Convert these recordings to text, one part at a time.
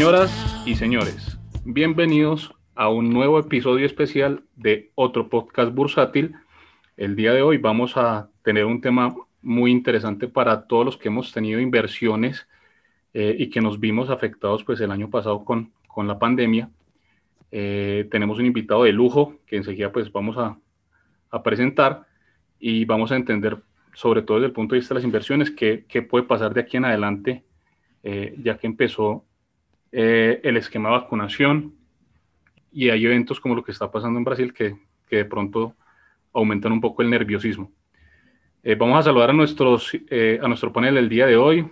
Señoras y señores, bienvenidos a un nuevo episodio especial de otro podcast bursátil. El día de hoy vamos a tener un tema muy interesante para todos los que hemos tenido inversiones eh, y que nos vimos afectados pues el año pasado con, con la pandemia. Eh, tenemos un invitado de lujo que enseguida pues vamos a, a, presentar y vamos a entender sobre todo desde el punto de vista de las inversiones qué, qué puede pasar de aquí en adelante eh, ya que empezó eh, el esquema de vacunación y hay eventos como lo que está pasando en Brasil que, que de pronto aumentan un poco el nerviosismo. Eh, vamos a saludar a, nuestros, eh, a nuestro panel del día de hoy.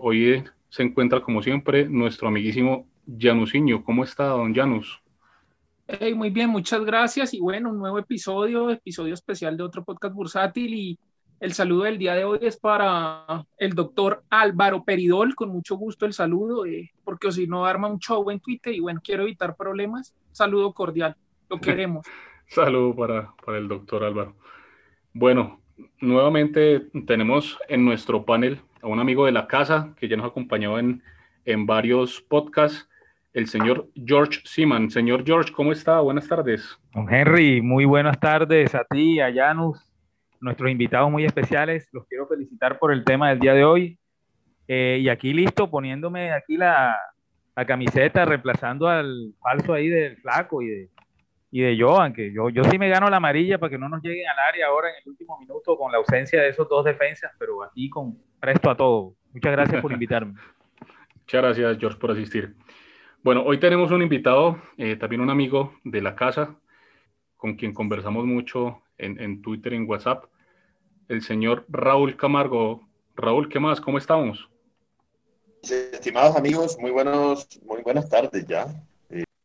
Hoy se encuentra, como siempre, nuestro amiguísimo Janusinho. ¿Cómo está, don Janus? Hey, muy bien, muchas gracias. Y bueno, un nuevo episodio, episodio especial de otro podcast bursátil. Y el saludo del día de hoy es para el doctor Álvaro Peridol. Con mucho gusto el saludo, eh, porque si no arma un show en Twitter y bueno, quiero evitar problemas. Saludo cordial, lo queremos. saludo para, para el doctor Álvaro. Bueno, nuevamente tenemos en nuestro panel a un amigo de la casa que ya nos acompañó en, en varios podcasts, el señor George Seaman. Señor George, ¿cómo está? Buenas tardes. Don Henry, muy buenas tardes a ti, a Janus, nuestros invitados muy especiales. Los quiero felicitar por el tema del día de hoy. Eh, y aquí listo, poniéndome aquí la, la camiseta, reemplazando al falso ahí del flaco y de, y de Joan, que yo, yo sí me gano la amarilla para que no nos lleguen al área ahora en el último minuto con la ausencia de esos dos defensas, pero aquí con presto a todo. Muchas gracias por invitarme. Muchas gracias, George, por asistir. Bueno, hoy tenemos un invitado, eh, también un amigo de la casa, con quien conversamos mucho en, en Twitter, en WhatsApp, el señor Raúl Camargo. Raúl, ¿qué más? ¿Cómo estamos? Estimados amigos, muy, buenos, muy buenas tardes ya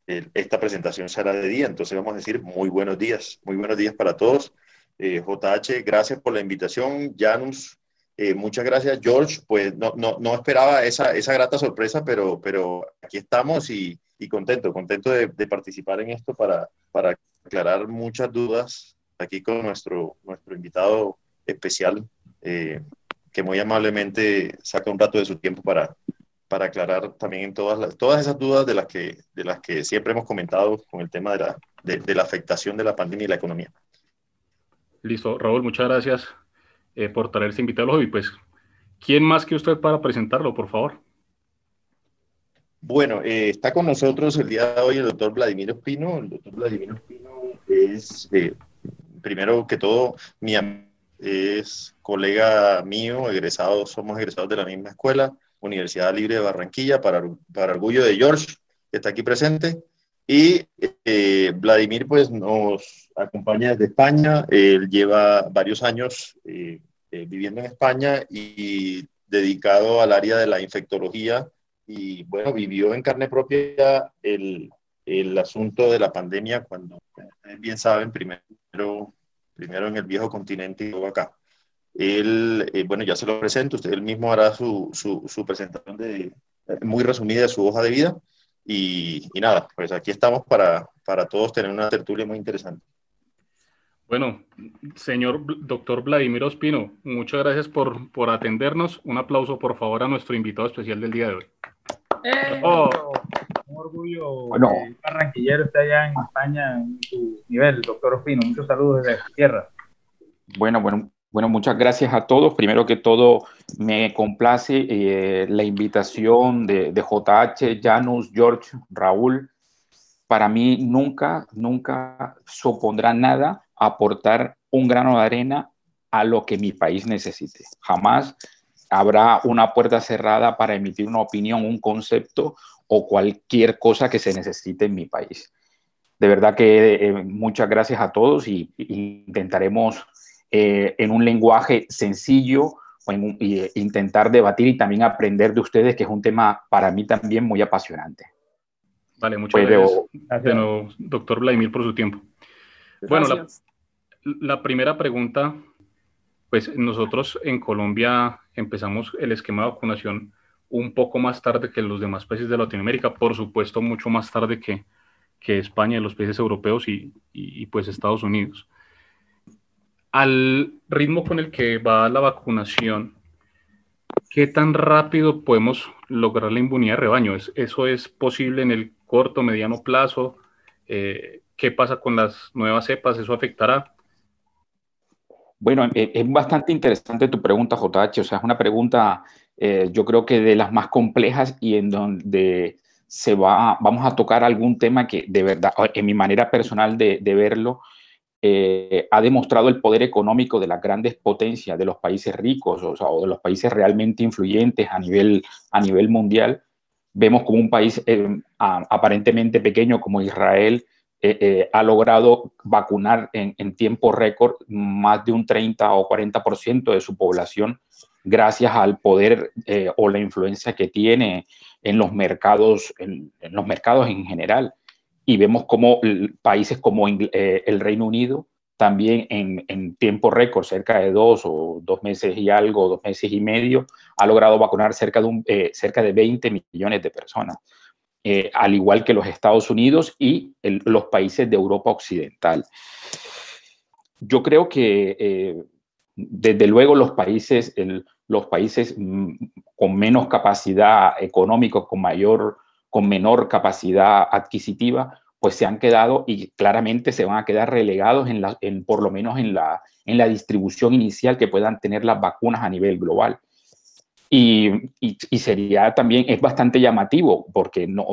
esta presentación será de día, entonces vamos a decir muy buenos días, muy buenos días para todos. Eh, JH, gracias por la invitación. Janus, eh, muchas gracias. George, pues no, no, no esperaba esa, esa, grata sorpresa, pero, pero aquí estamos y, y contento, contento de, de, participar en esto para, para aclarar muchas dudas aquí con nuestro, nuestro invitado especial, eh, que muy amablemente saca un rato de su tiempo para, para aclarar también todas, las, todas esas dudas de las, que, de las que siempre hemos comentado con el tema de la, de, de la afectación de la pandemia y la economía. Listo, Raúl, muchas gracias eh, por traerse invitado hoy. Pues, ¿quién más que usted para presentarlo, por favor? Bueno, eh, está con nosotros el día de hoy el doctor Vladimir Espino. El doctor Vladimir Espino es, eh, primero que todo, mi es colega mío, egresado, somos egresados de la misma escuela. Universidad Libre de Barranquilla, para, para orgullo de George, que está aquí presente. Y eh, Vladimir, pues, nos acompaña desde España. Él lleva varios años eh, eh, viviendo en España y dedicado al área de la infectología. Y bueno, vivió en carne propia el, el asunto de la pandemia cuando, bien saben, primero, primero en el viejo continente y luego acá. Él, eh, bueno, ya se lo presento, usted él mismo hará su, su, su presentación de, muy resumida de su hoja de vida. Y, y, nada, pues aquí estamos para, para todos tener una tertulia muy interesante. Bueno, señor doctor Vladimir Ospino, muchas gracias por, por atendernos. Un aplauso, por favor, a nuestro invitado especial del día de hoy. ¡Eh! Oh. Un orgullo bueno. el barranquillero está allá en España en su nivel, doctor Ospino. Muchos saludos desde la tierra. Bueno, bueno, bueno, muchas gracias a todos. Primero que todo, me complace eh, la invitación de, de, JH, Janus, George, Raúl. Para mí nunca, nunca supondrá nada aportar un grano de arena a lo que mi país necesite. Jamás habrá una puerta cerrada para emitir una opinión, un concepto o cualquier cosa que se necesite en mi país. De verdad que eh, muchas gracias a todos y, y intentaremos eh, en un lenguaje sencillo o en un, y, intentar debatir y también aprender de ustedes, que es un tema para mí también muy apasionante. Vale, muchas Pero, gracias, gracias. Doctor Vladimir, por su tiempo. Gracias. Bueno, la, la primera pregunta, pues nosotros en Colombia empezamos el esquema de vacunación un poco más tarde que los demás países de Latinoamérica, por supuesto mucho más tarde que, que España, los países europeos y, y, pues Estados Unidos al ritmo con el que va la vacunación, ¿qué tan rápido podemos lograr la inmunidad de rebaño? ¿Eso es posible en el corto, mediano plazo? Eh, ¿Qué pasa con las nuevas cepas? ¿Eso afectará? Bueno, eh, es bastante interesante tu pregunta, JH. O sea, es una pregunta, eh, yo creo que de las más complejas y en donde se va, vamos a tocar algún tema que de verdad, en mi manera personal de, verlo, eh, ha demostrado el poder económico de las grandes potencias, de los países ricos o, de los países realmente influyentes a nivel, a nivel mundial. Vemos como un país aparentemente pequeño como Israel eh, ha logrado vacunar en, en, tiempo récord más de un 30 o 40% de su población gracias al poder o la influencia que tiene en los mercados, en, en los mercados en general. Y vemos como países como eh, el Reino Unido también en, tiempo récord, cerca de dos o dos meses y algo, dos meses y medio, ha logrado vacunar cerca de, un, eh, cerca de 20 millones de personas, eh, al igual que los Estados Unidos y los países de Europa Occidental. Yo creo que desde luego los países, los países mm, con menos capacidad económica, con mayor con menor capacidad adquisitiva, pues se han quedado y claramente se van a quedar relegados en, la, en por lo menos en la, en la distribución inicial que puedan tener las vacunas a nivel global. Y, y, sería también, es bastante llamativo, porque no,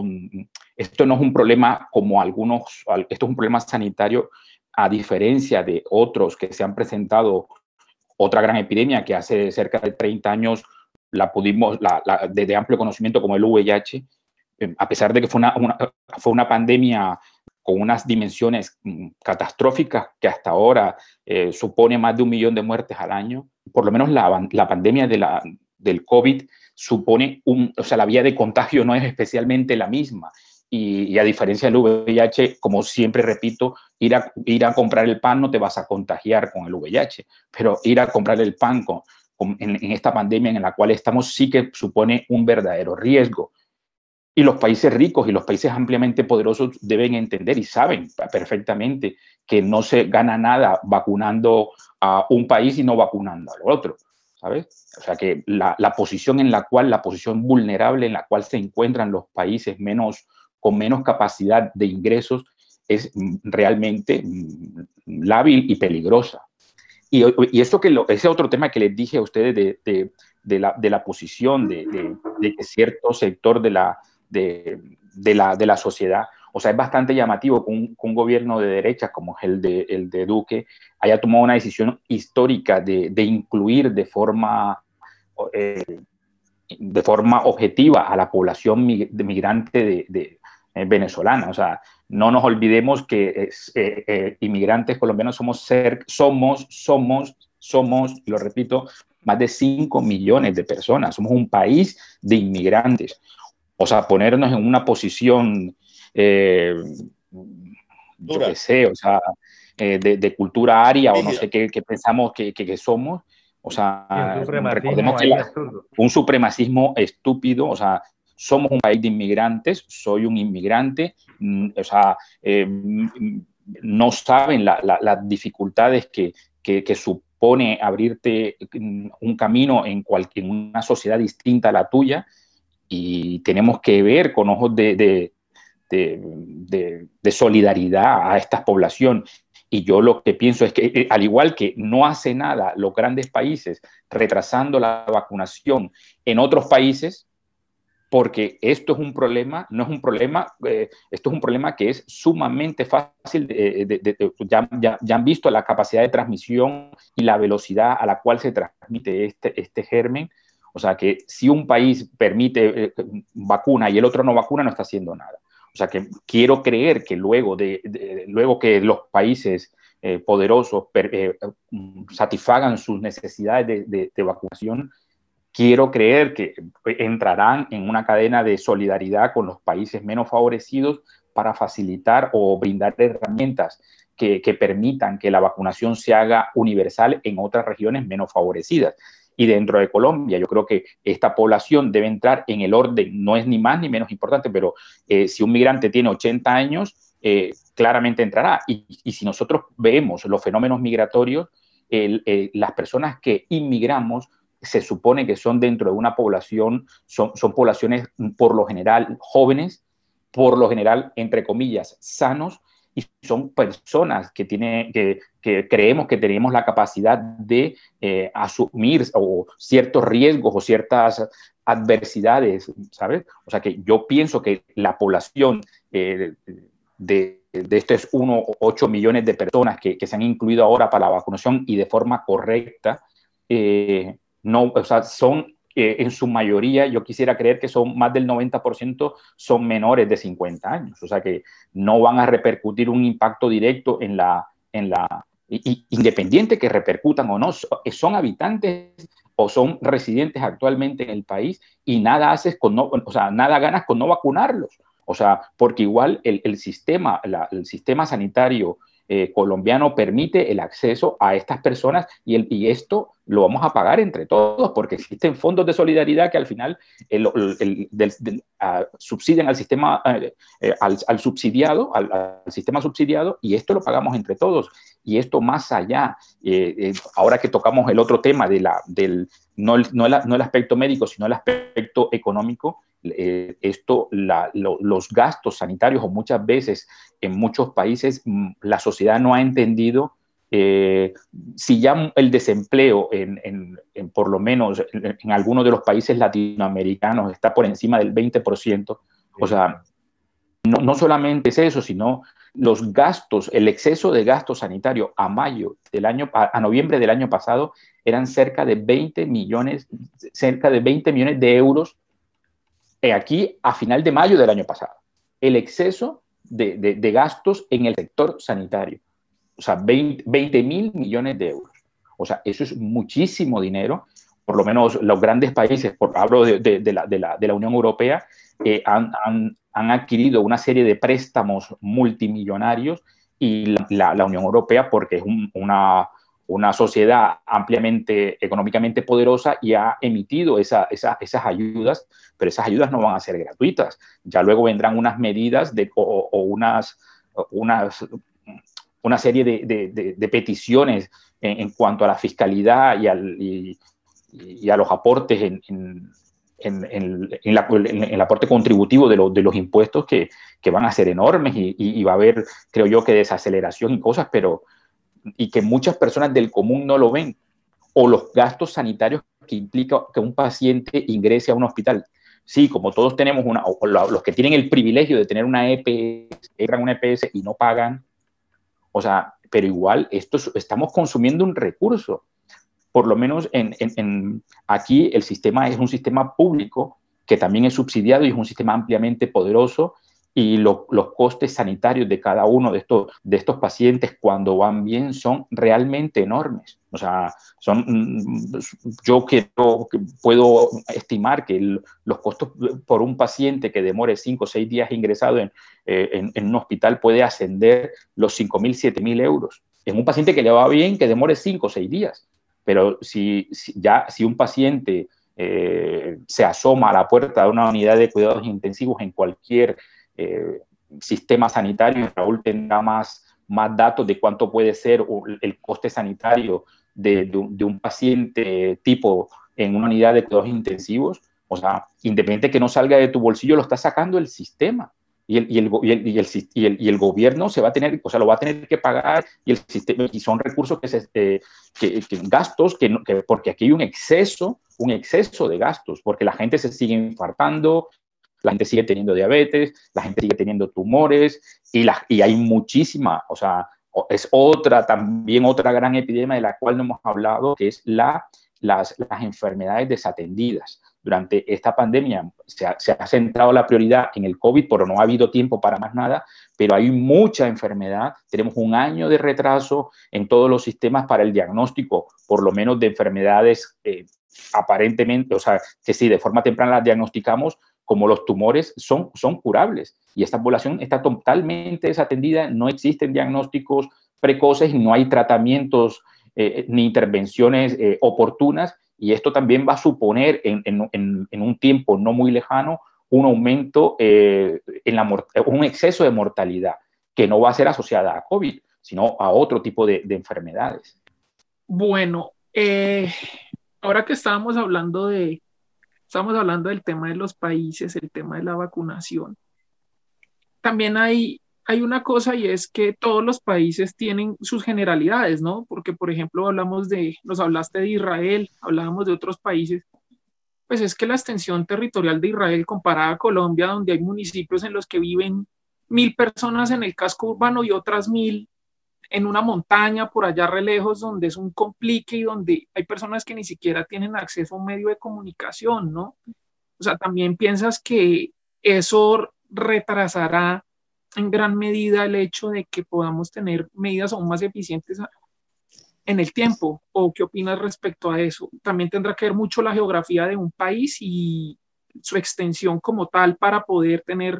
esto no es un problema como algunos, esto es un problema sanitario a diferencia de otros que se han presentado, otra gran epidemia que hace cerca de 30 años la pudimos, la, la, de, amplio conocimiento como el VIH, Em, a pesar de que fue una, fue una pandemia con unas dimensiones mm, catastróficas que hasta ahora eh, supone más de un millón de muertes al año, por lo menos la, la pandemia de la, del COVID supone un, o sea, la vía de contagio no es especialmente la misma. Y, a diferencia del VIH, como siempre repito, ir a, ir a comprar el pan no te vas a contagiar con el VIH, pero ir a comprar el pan con, en, en, esta pandemia en la cual estamos sí que supone un verdadero riesgo. Y los países ricos y los países ampliamente poderosos deben entender y saben perfectamente que no se gana nada vacunando a un país y no vacunando al otro, ¿sabes? O sea que la, la posición en la cual, la posición vulnerable en la cual se encuentran los países menos, con menos capacidad de ingresos es realmente lábil y peligrosa. Y, y eso que ese otro tema que les dije a ustedes de, de, la, de la, posición de, que cierto sector de, la, de la sociedad. O sea, es bastante llamativo que un, que un gobierno de derecha como el de, el de Duque haya tomado una decisión histórica de, de incluir de forma, eh, de forma objetiva a la población migrante de, eh, venezolana. O sea, no nos olvidemos que es, eh, eh, inmigrantes colombianos somos, ser, somos, somos, somos, lo repito, más de 5 millones de personas. Somos un país de inmigrantes. O sea, ponernos en una posición, eh, yo qué sé, o sea, eh, de, de, cultura aria o no sé qué, qué pensamos que, que, que, somos. O sea, recordemos que la, un supremacismo estúpido, o sea, somos un país de inmigrantes, soy un inmigrante, mm, o sea, eh, no saben la, la, las dificultades que, que, supone abrirte un camino en, una sociedad distinta a la tuya y tenemos que ver con ojos de, de, de, solidaridad a esta población. Y yo lo que pienso es que, eh, al igual que no hace nada los grandes países retrasando la vacunación en otros países, porque esto es un problema, no es un problema, eh, esto es un problema que es sumamente fácil, de, ya, ya, han visto la capacidad de transmisión y la velocidad a la cual se transmite este, este germen, o sea que si un país permite eh, vacuna y el otro no vacuna, no está haciendo nada. O sea que quiero creer que luego, de, luego que los países eh, poderosos eh, satisfagan sus necesidades de, vacunación, quiero creer que entrarán en una cadena de solidaridad con los países menos favorecidos para facilitar o brindar herramientas que, permitan que la vacunación se haga universal en otras regiones menos favorecidas y dentro de Colombia. Yo creo que esta población debe entrar en el orden, no es ni más ni menos importante, pero eh, si un migrante tiene 80 años, eh, claramente entrará. Y, y, si nosotros vemos los fenómenos migratorios, el, las personas que inmigramos se supone que son dentro de una población, son, son poblaciones por lo general jóvenes, por lo general, entre comillas, sanos, y son personas que, tiene, que, que creemos que tenemos la capacidad de eh, asumir o ciertos riesgos o ciertas adversidades, ¿sabes? O sea que yo pienso que la población eh, de, de estos 1,8 millones de personas que, que, se han incluido ahora para la vacunación y de forma correcta, eh, no, o sea, son en su mayoría, yo quisiera creer que son más del 90% son menores de 50 años, o sea que no van a repercutir un impacto directo en la, en la independiente que repercutan o no, son habitantes o son residentes actualmente en el país y nada haces con no, o sea, nada ganas con no vacunarlos. O sea, porque igual el, el sistema, el sistema sanitario eh, colombiano permite el acceso a estas personas y, el, y, esto lo vamos a pagar entre todos porque existen fondos de solidaridad que al final el, el, del, uh, subsidian al sistema, uh, eh, al, al, subsidiado, al, sistema subsidiado y esto lo pagamos entre todos. Y esto más allá, eh, eh ahora que tocamos el otro tema de la, del, no no, el, no el aspecto médico, sino el aspecto económico, eh, esto, la, lo, los gastos sanitarios o muchas veces en muchos países mm, la sociedad no ha entendido eh, si ya el desempleo en, en, en por lo menos en, en, algunos de los países latinoamericanos está por encima del 20%, o sea, no, no solamente es eso, sino los gastos, el exceso de gasto sanitario a mayo del año, a, a, noviembre del año pasado eran cerca de 20 millones, cerca de 20 millones de euros aquí a final de mayo del año pasado. El exceso de, de, de gastos en el sector sanitario. O sea, 20 mil millones de euros. O sea, eso es muchísimo dinero. Por lo menos los grandes países, por, hablo de, de la, la, la, Unión Europea, eh, han, han, han, adquirido una serie de préstamos multimillonarios y la, la Unión Europea, porque es un, una, una sociedad ampliamente económicamente poderosa y ha emitido esa, esa, esas ayudas, pero esas ayudas no van a ser gratuitas. Ya luego vendrán unas medidas o, unas, una serie de, de, de peticiones en, cuanto a la fiscalidad y, al, y, a los aportes en, en, en el aporte contributivo de, lo, de los impuestos que, que, van a ser enormes y, y va a haber, creo yo, que desaceleración y cosas, pero y que muchas personas del común no lo ven, o los gastos sanitarios que implica que un paciente ingrese a un hospital. Sí, como todos tenemos una, o los que tienen el privilegio de tener una EPS, entran una EPS y no pagan, o sea, pero igual esto estamos consumiendo un recurso. Por lo menos en, en, en, aquí el sistema es un sistema público que también es subsidiado y es un sistema ampliamente poderoso y lo, los costes sanitarios de cada uno de estos, de estos pacientes cuando van bien son realmente enormes. O sea, son, mm, yo que puedo estimar que los costos por un paciente que demore 5 o 6 días ingresado en, eh, en, en, un hospital puede ascender los 5.000, 7.000 euros. En un paciente que le va bien, que demore 5 o 6 días. Pero si, si, ya, si un paciente eh, se asoma a la puerta de una unidad de cuidados intensivos en cualquier eh, sistema sanitario, Raúl tendrá más, más datos de cuánto puede ser el coste sanitario de, de, un paciente tipo en una unidad de cuidados intensivos. O sea, independiente que no salga de tu bolsillo, lo está sacando el sistema. Y el, y, el, y, el, y, el, gobierno se va a tener, o sea, lo va a tener que pagar y, el sistema, y son recursos que, se, eh, que gastos, que, que, porque aquí hay un exceso, un exceso de gastos, porque la gente se sigue infartando, la gente sigue teniendo diabetes, la gente sigue teniendo tumores y, la, y hay muchísima, o sea, es otra, también otra gran epidemia de la cual no hemos hablado, que es la, las, las enfermedades desatendidas. Durante esta pandemia se ha, se ha, centrado la prioridad en el COVID, pero no ha habido tiempo para más nada, pero hay mucha enfermedad. Tenemos un año de retraso en todos los sistemas para el diagnóstico, por lo menos de enfermedades eh, aparentemente, o sea, que si de forma temprana las diagnosticamos, como los tumores son, son curables. Y esta población está totalmente desatendida, no existen diagnósticos precoces, no hay tratamientos eh, ni intervenciones eh, oportunas, y esto también va a suponer en, un tiempo no muy lejano un aumento, eh, en la, un exceso de mortalidad, que no va a ser asociada a COVID, sino a otro tipo de, de enfermedades. Bueno, ahora que estábamos hablando de, estamos hablando del tema de los países, el tema de la vacunación, también hay, hay una cosa y es que todos los países tienen sus generalidades, ¿no? Porque, por ejemplo, hablamos de, nos hablaste de Israel, hablábamos de otros países, pues es que la extensión territorial de Israel comparada a Colombia, donde hay municipios en los que viven mil personas en el casco urbano y otras mil en una montaña por allá re lejos, donde es un complique y donde hay personas que ni siquiera tienen acceso a un medio de comunicación, ¿no? O sea, también piensas que eso retrasará en gran medida el hecho de que podamos tener medidas aún más eficientes en el tiempo. ¿O qué opinas respecto a eso? También tendrá que ver mucho la geografía de un país y su extensión como tal para poder tener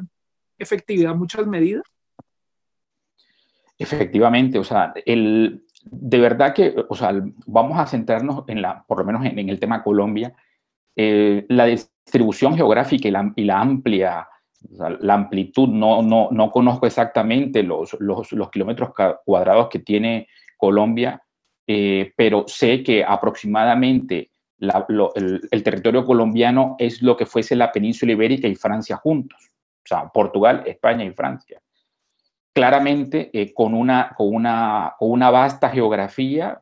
efectividad muchas medidas. Efectivamente, o sea, el, de verdad que, o sea, vamos a centrarnos en la, por lo menos en, el tema Colombia, eh, la distribución geográfica y la, y la amplia, la amplitud, no, no, no conozco exactamente los, los, los, kilómetros cuadrados que tiene Colombia, eh, pero sé que aproximadamente el, el, territorio colombiano es lo que fuese la península ibérica y Francia juntos, o sea, Portugal, España y Francia claramente eh, con, una, con, una, una vasta geografía,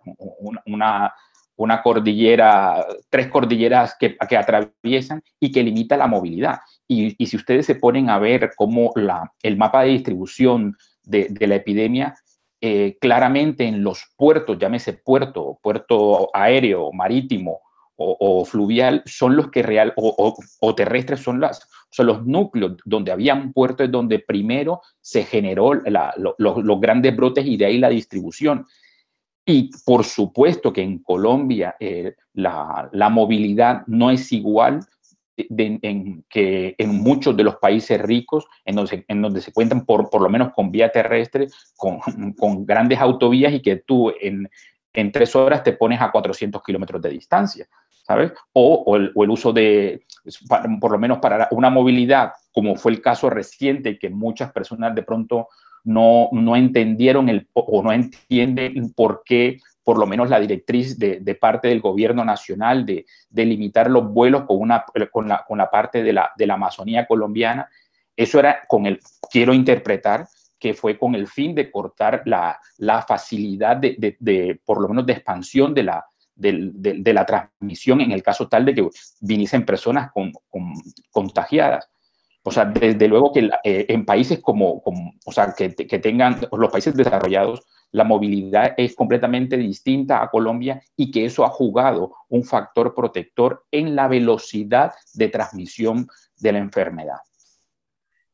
una, una cordillera, tres cordilleras que, que, atraviesan y que limita la movilidad. Y, y, si ustedes se ponen a ver cómo la, el mapa de distribución de, de la epidemia, eh, claramente en los puertos, llámese puerto, puerto aéreo, marítimo o, fluvial, son los que real, o, terrestres son las, sea, los núcleos donde habían puertos donde primero se generó los grandes brotes y de ahí la distribución. Y por supuesto que en Colombia eh, la, movilidad no es igual en, que en muchos de los países ricos, en donde, en donde se cuentan por, por lo menos con vía terrestre, con, con grandes autovías y que tú en, en tres horas te pones a 400 kilómetros de distancia. ¿Sabes? O, el, uso de, por lo menos para una movilidad, como fue el caso reciente, que muchas personas de pronto no, no entendieron el, o no entienden por qué, por lo menos la directriz de, parte del gobierno nacional de, de, limitar los vuelos con, una, con, la, con la parte de la, de la Amazonía colombiana. Eso era con el, quiero interpretar, que fue con el fin de cortar la, la facilidad de, de, por lo menos, de expansión de la, de, la transmisión en el caso tal de que viniesen personas con, contagiadas. O sea, desde luego que eh, en países como, o sea, que, que, tengan los países desarrollados, la movilidad es completamente distinta a Colombia y que eso ha jugado un factor protector en la velocidad de transmisión de la enfermedad.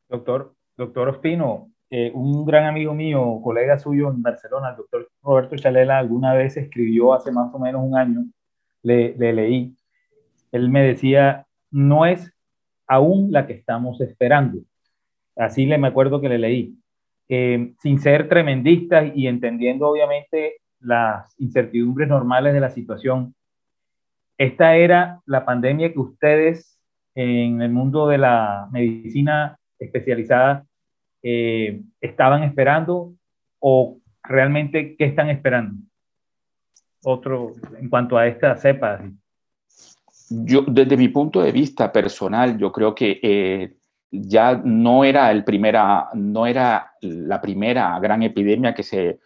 Doctor, doctor Ospino, eh, un gran amigo mío, colega suyo en Barcelona, el doctor Roberto Chalela, alguna vez escribió hace más o menos un año, le, leí, él me decía, no es aún la que estamos esperando. Así le me acuerdo que le leí. Eh, sin ser tremendistas y entendiendo obviamente las incertidumbres normales de la situación, esta era la pandemia que ustedes en el mundo de la medicina especializada eh, estaban esperando o realmente qué están esperando? Otro en cuanto a esta cepa. Yo, desde mi punto de vista personal, yo creo que eh, ya no era, el primera, no era la primera gran epidemia que se,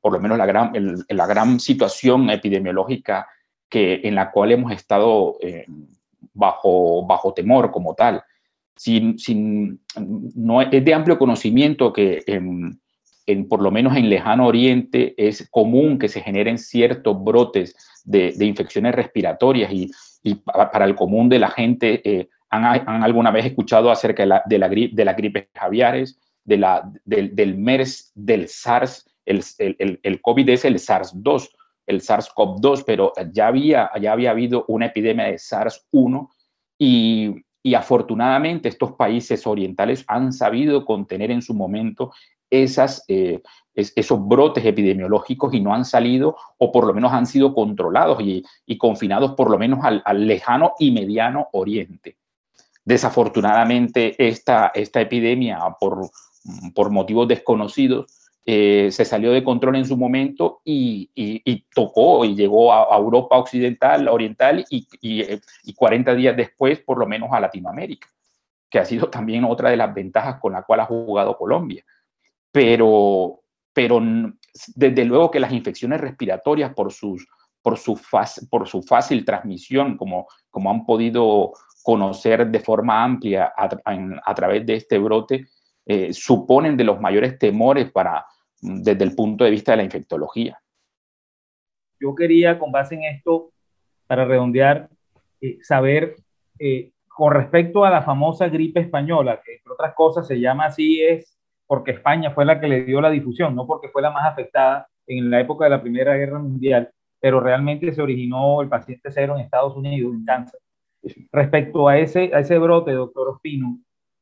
por lo menos la gran, la gran situación epidemiológica que, en la cual hemos estado eh, bajo, bajo temor como tal sin, sin, no, es de amplio conocimiento que en, en, por lo menos en lejano oriente es común que se generen ciertos brotes de, de infecciones respiratorias y, y, para el común de la gente eh, han, han, alguna vez escuchado acerca de la, de la, gripe, de la gripe aviares, de la, del, del MERS, del SARS, el, el, el COVID es el SARS-2, el SARS-CoV-2, pero ya había, ya había habido una epidemia de SARS-1 y y afortunadamente estos países orientales han sabido contener en su momento eh, esos brotes epidemiológicos y no han salido o por lo menos han sido controlados y, confinados por lo menos al, lejano y mediano oriente. Desafortunadamente esta, esta epidemia por, por motivos desconocidos eh, se salió de control en su momento y, tocó y llegó a, Europa occidental, oriental y, y, 40 días después por lo menos a Latinoamérica, que ha sido también otra de las ventajas con la cual ha jugado Colombia. Pero, pero desde luego que las infecciones respiratorias por, sus, por, su, por su fácil transmisión, como, como han podido conocer de forma amplia a, través de este brote, eh, suponen de los mayores temores para, desde el punto de vista de la infectología. Yo quería, con base en esto, para redondear, eh, saber eh, con respecto a la famosa gripe española, que entre otras cosas se llama así, es porque España fue la que le dio la difusión, no porque fue la más afectada en la época de la Primera Guerra Mundial, pero realmente se originó el paciente cero en Estados Unidos, en cáncer. Respecto a ese, a ese brote, doctor Ospino,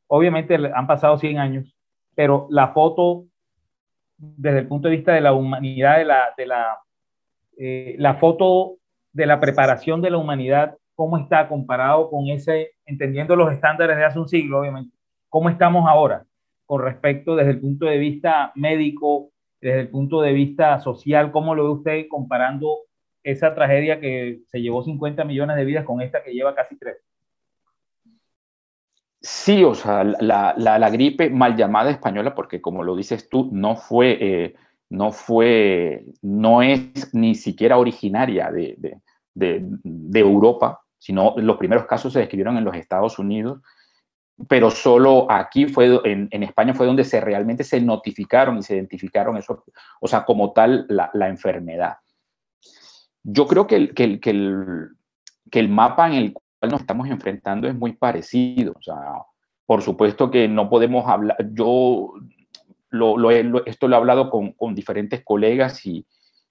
obviamente han pasado 100 años, pero la foto desde el punto de vista de la humanidad, de la, de la, eh, la foto de la preparación de la humanidad, cómo está comparado con ese, entendiendo los estándares de hace un siglo, obviamente, cómo estamos ahora con respecto desde el punto de vista médico, desde el punto de vista social, cómo lo ve usted comparando esa tragedia que se llevó 50 millones de vidas con esta que lleva casi 3. Sí, o sea, la, la, gripe mal llamada española, porque como lo dices tú, no fue, eh, no fue, no es ni siquiera originaria de, de, de, Europa, sino los primeros casos se describieron en los Estados Unidos, pero solo aquí fue, en, en España fue donde se realmente se notificaron y se identificaron eso, o sea, como tal la, la enfermedad. Yo creo que el, que, el, que, el, que el mapa en el nos estamos enfrentando es muy parecido. O sea, por supuesto que no podemos hablar, yo lo, esto lo he hablado con, con diferentes colegas y,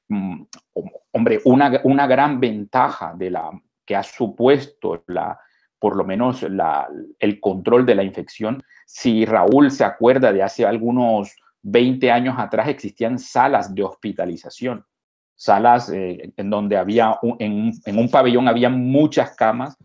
mm, hombre, una, una, gran ventaja de la, que ha supuesto la, por lo menos la, el control de la infección, si Raúl se acuerda de hace algunos 20 años atrás existían salas de hospitalización, salas eh, en donde había, en, en, un pabellón había muchas camas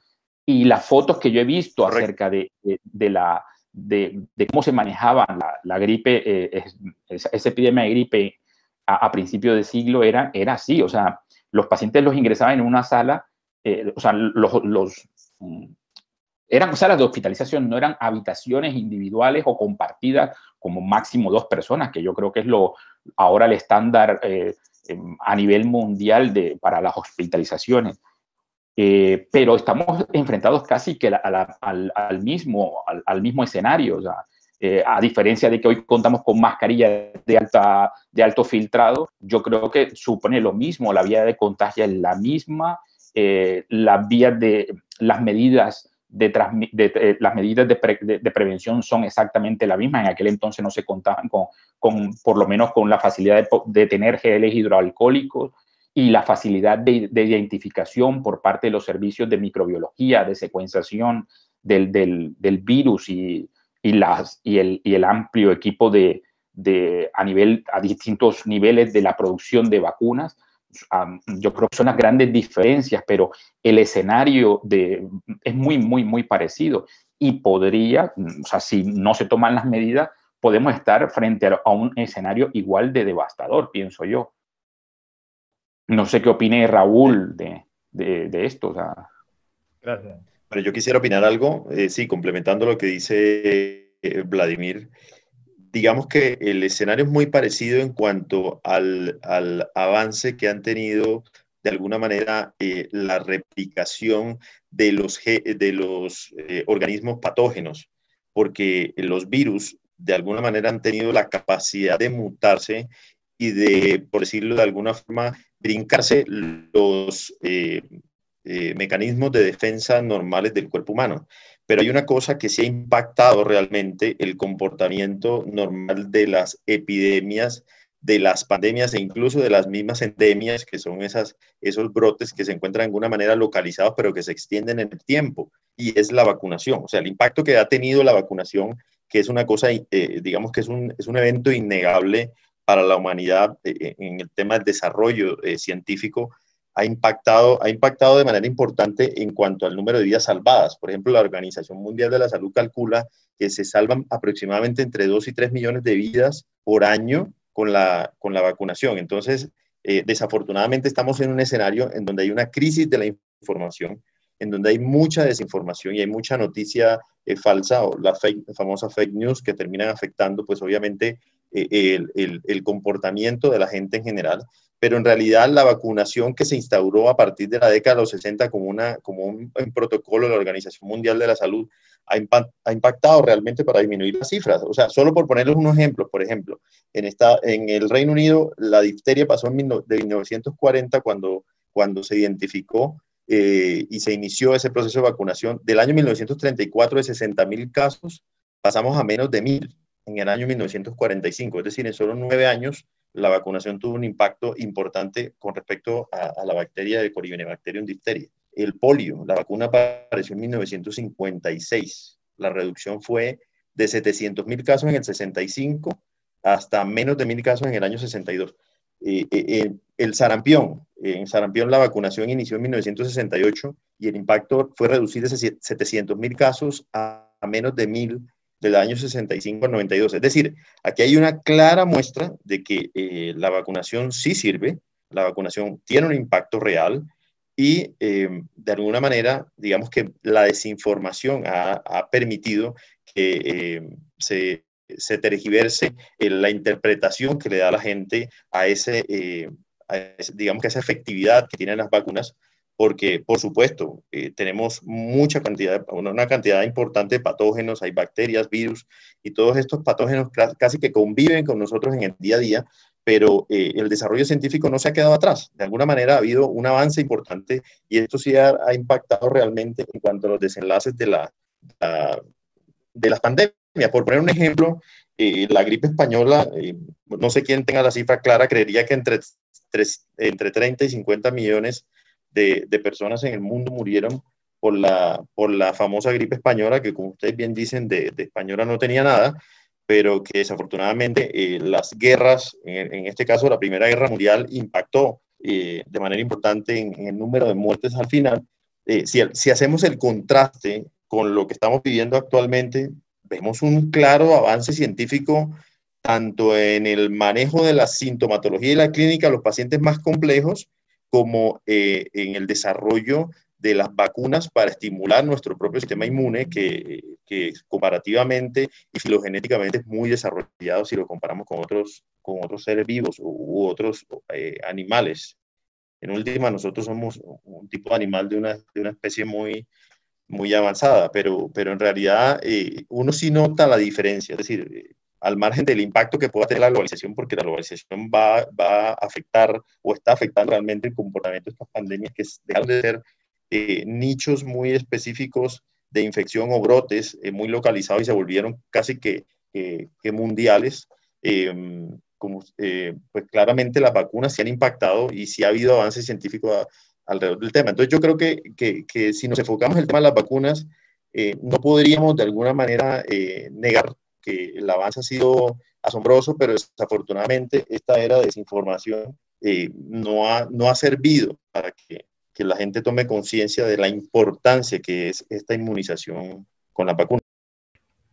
y las fotos que yo he visto acerca de, de, la, de, cómo se manejaba la, la gripe, eh, esa, epidemia de gripe a, a principios de siglo era, era así, o sea, los pacientes los ingresaban en una sala, eh, o sea, los, los, mm, eran salas de hospitalización, no eran habitaciones individuales o compartidas como máximo dos personas, que yo creo que es lo ahora el estándar eh, em, a nivel mundial de, para las hospitalizaciones. Eh, pero estamos enfrentados casi que al, mismo, al, mismo escenario. Eh, a diferencia de que hoy contamos con mascarillas de, alta, de alto filtrado, yo creo que supone lo mismo, la vía de contagio es la misma, eh, las vías de las medidas de, las medidas de, prevención son exactamente la misma. En aquel entonces no se contaban con, con por lo menos con la facilidad de, tener geles hidroalcohólicos, y la facilidad de, identificación por parte de los servicios de microbiología, de secuenciación del, del, virus y, y, las, y, el, y el amplio equipo de, de, a, nivel, a distintos niveles de la producción de vacunas. yo creo que son las grandes diferencias, pero el escenario de, es muy, muy, muy parecido y podría, o sea, si no se toman las medidas, podemos estar frente a un escenario igual de devastador, pienso yo. No sé qué opine Raúl de, de, esto. Gracias. Bueno, yo quisiera opinar algo, eh, sí, complementando lo que dice eh, Vladimir. Digamos que el escenario es muy parecido en cuanto al, al avance que han tenido de alguna manera eh, la replicación de los, de los organismos patógenos, porque los virus de alguna manera han tenido la capacidad de mutarse y de, por decirlo de alguna forma, brincarse los eh, eh, mecanismos de defensa normales del cuerpo humano. Pero hay una cosa que sí ha impactado realmente el comportamiento normal de las epidemias, de las pandemias e incluso de las mismas endemias, que son esas, esos brotes que se encuentran de alguna manera localizados, pero que se extienden en el tiempo, y es la vacunación. O sea, el impacto que ha tenido la vacunación, que es una cosa, eh, digamos que es un, es un evento innegable para la humanidad eh, eh, en el tema del desarrollo eh, científico ha impactado, ha impactado de manera importante en cuanto al número de vidas salvadas. Por ejemplo, la Organización Mundial de la Salud calcula que se salvan aproximadamente entre 2 y 3 millones de vidas por año con la, con la vacunación. Entonces, eh, desafortunadamente estamos en un escenario en donde hay una crisis de la información, en donde hay mucha desinformación y hay mucha noticia eh, falsa o la, famosa fake news que terminan afectando, pues obviamente, eh, el, comportamiento de la gente en general. Pero en realidad la vacunación que se instauró a partir de la década de los 60 como, una, como un, protocolo de la Organización Mundial de la Salud ha, impactado realmente para disminuir las cifras. O sea, solo por ponerles un ejemplo, por ejemplo, en, esta, en el Reino Unido la difteria pasó en de 1940 cuando, cuando se identificó eh, y se inició ese proceso de vacunación. Del año 1934 de 60 mil casos pasamos a menos de mil en el año 1945. Es decir, en solo nueve años la vacunación tuvo un impacto importante con respecto a, la bacteria de Corynebacterium difteria. El polio, la vacuna apareció en 1956. La reducción fue de 700 mil casos en el 65 hasta menos de mil casos en el año 62. Eh, eh, eh, el sarampión, en sarampión la vacunación inició en 1968 y el impacto fue reducir de 700 mil casos a, menos de del año 65 al 92. Es decir, aquí hay una clara muestra de que la vacunación sí sirve, la vacunación tiene un impacto real y de alguna manera, digamos que la desinformación ha, permitido que se se tergiverse la interpretación que le da la gente a ese, eh, digamos que esa efectividad que tienen las vacunas, porque por supuesto eh, tenemos mucha cantidad, una cantidad importante de patógenos, hay bacterias, virus y todos estos patógenos casi que conviven con nosotros en el día a día, pero eh, el desarrollo científico no se ha quedado atrás. De alguna manera ha habido un avance importante y esto sí ha, impactado realmente en cuanto a los desenlaces de la, de las pandemias por poner un ejemplo, eh, la gripe española, eh, no sé quién tenga la cifra clara, creería que entre, entre 30 y 50 millones personas en el mundo murieron por la, por la famosa gripe española, que como ustedes bien dicen, de, española no tenía nada, pero que desafortunadamente eh, las guerras, en, este caso la Primera Guerra Mundial, impactó de manera importante en, el número de muertes al final. si, si hacemos el contraste con lo que estamos viviendo actualmente, vemos un claro avance científico tanto en el manejo de la sintomatología y la clínica de los pacientes más complejos, como eh, en el desarrollo de las vacunas para estimular nuestro propio sistema inmune, que, comparativamente y filogenéticamente es muy desarrollado si lo comparamos con otros, con otros seres vivos u, otros eh, animales. En última, nosotros somos un tipo de animal de una, de una especie muy, muy avanzada, pero, pero en realidad eh, uno sí nota la diferencia, es decir, eh, al margen del impacto que pueda tener la globalización, porque la globalización va, va a afectar o está afectando realmente el comportamiento de estas pandemias que dejan de ser eh, nichos muy específicos de infección o brotes muy localizados y se volvieron casi que, que mundiales. Em, como, pues claramente las vacunas se han impactado y sí ha habido avances científicos alrededor del tema. Entonces yo creo que, que, que si nos enfocamos en el tema de las vacunas, eh, no podríamos de alguna manera eh, negar que el avance ha sido asombroso, pero desafortunadamente esta era de desinformación eh, no, ha, no ha servido para que, que la gente tome conciencia de la importancia que es esta inmunización con la vacuna.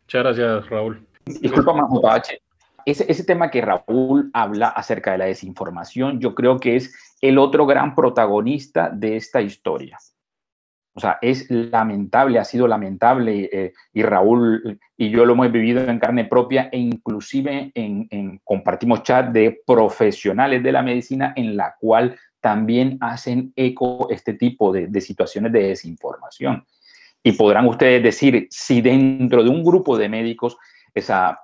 Muchas gracias, Raúl. Disculpa, H ese, tema que Raúl habla acerca de la desinformación, yo creo que es el otro gran protagonista de esta historia. O sea, es lamentable, ha sido lamentable, eh, y Raúl y yo lo hemos vivido en carne propia, e inclusive en, compartimos chat de profesionales de la medicina en la cual también hacen eco este tipo de, de situaciones de desinformación. Y podrán ustedes decir, si dentro de un grupo de médicos esa,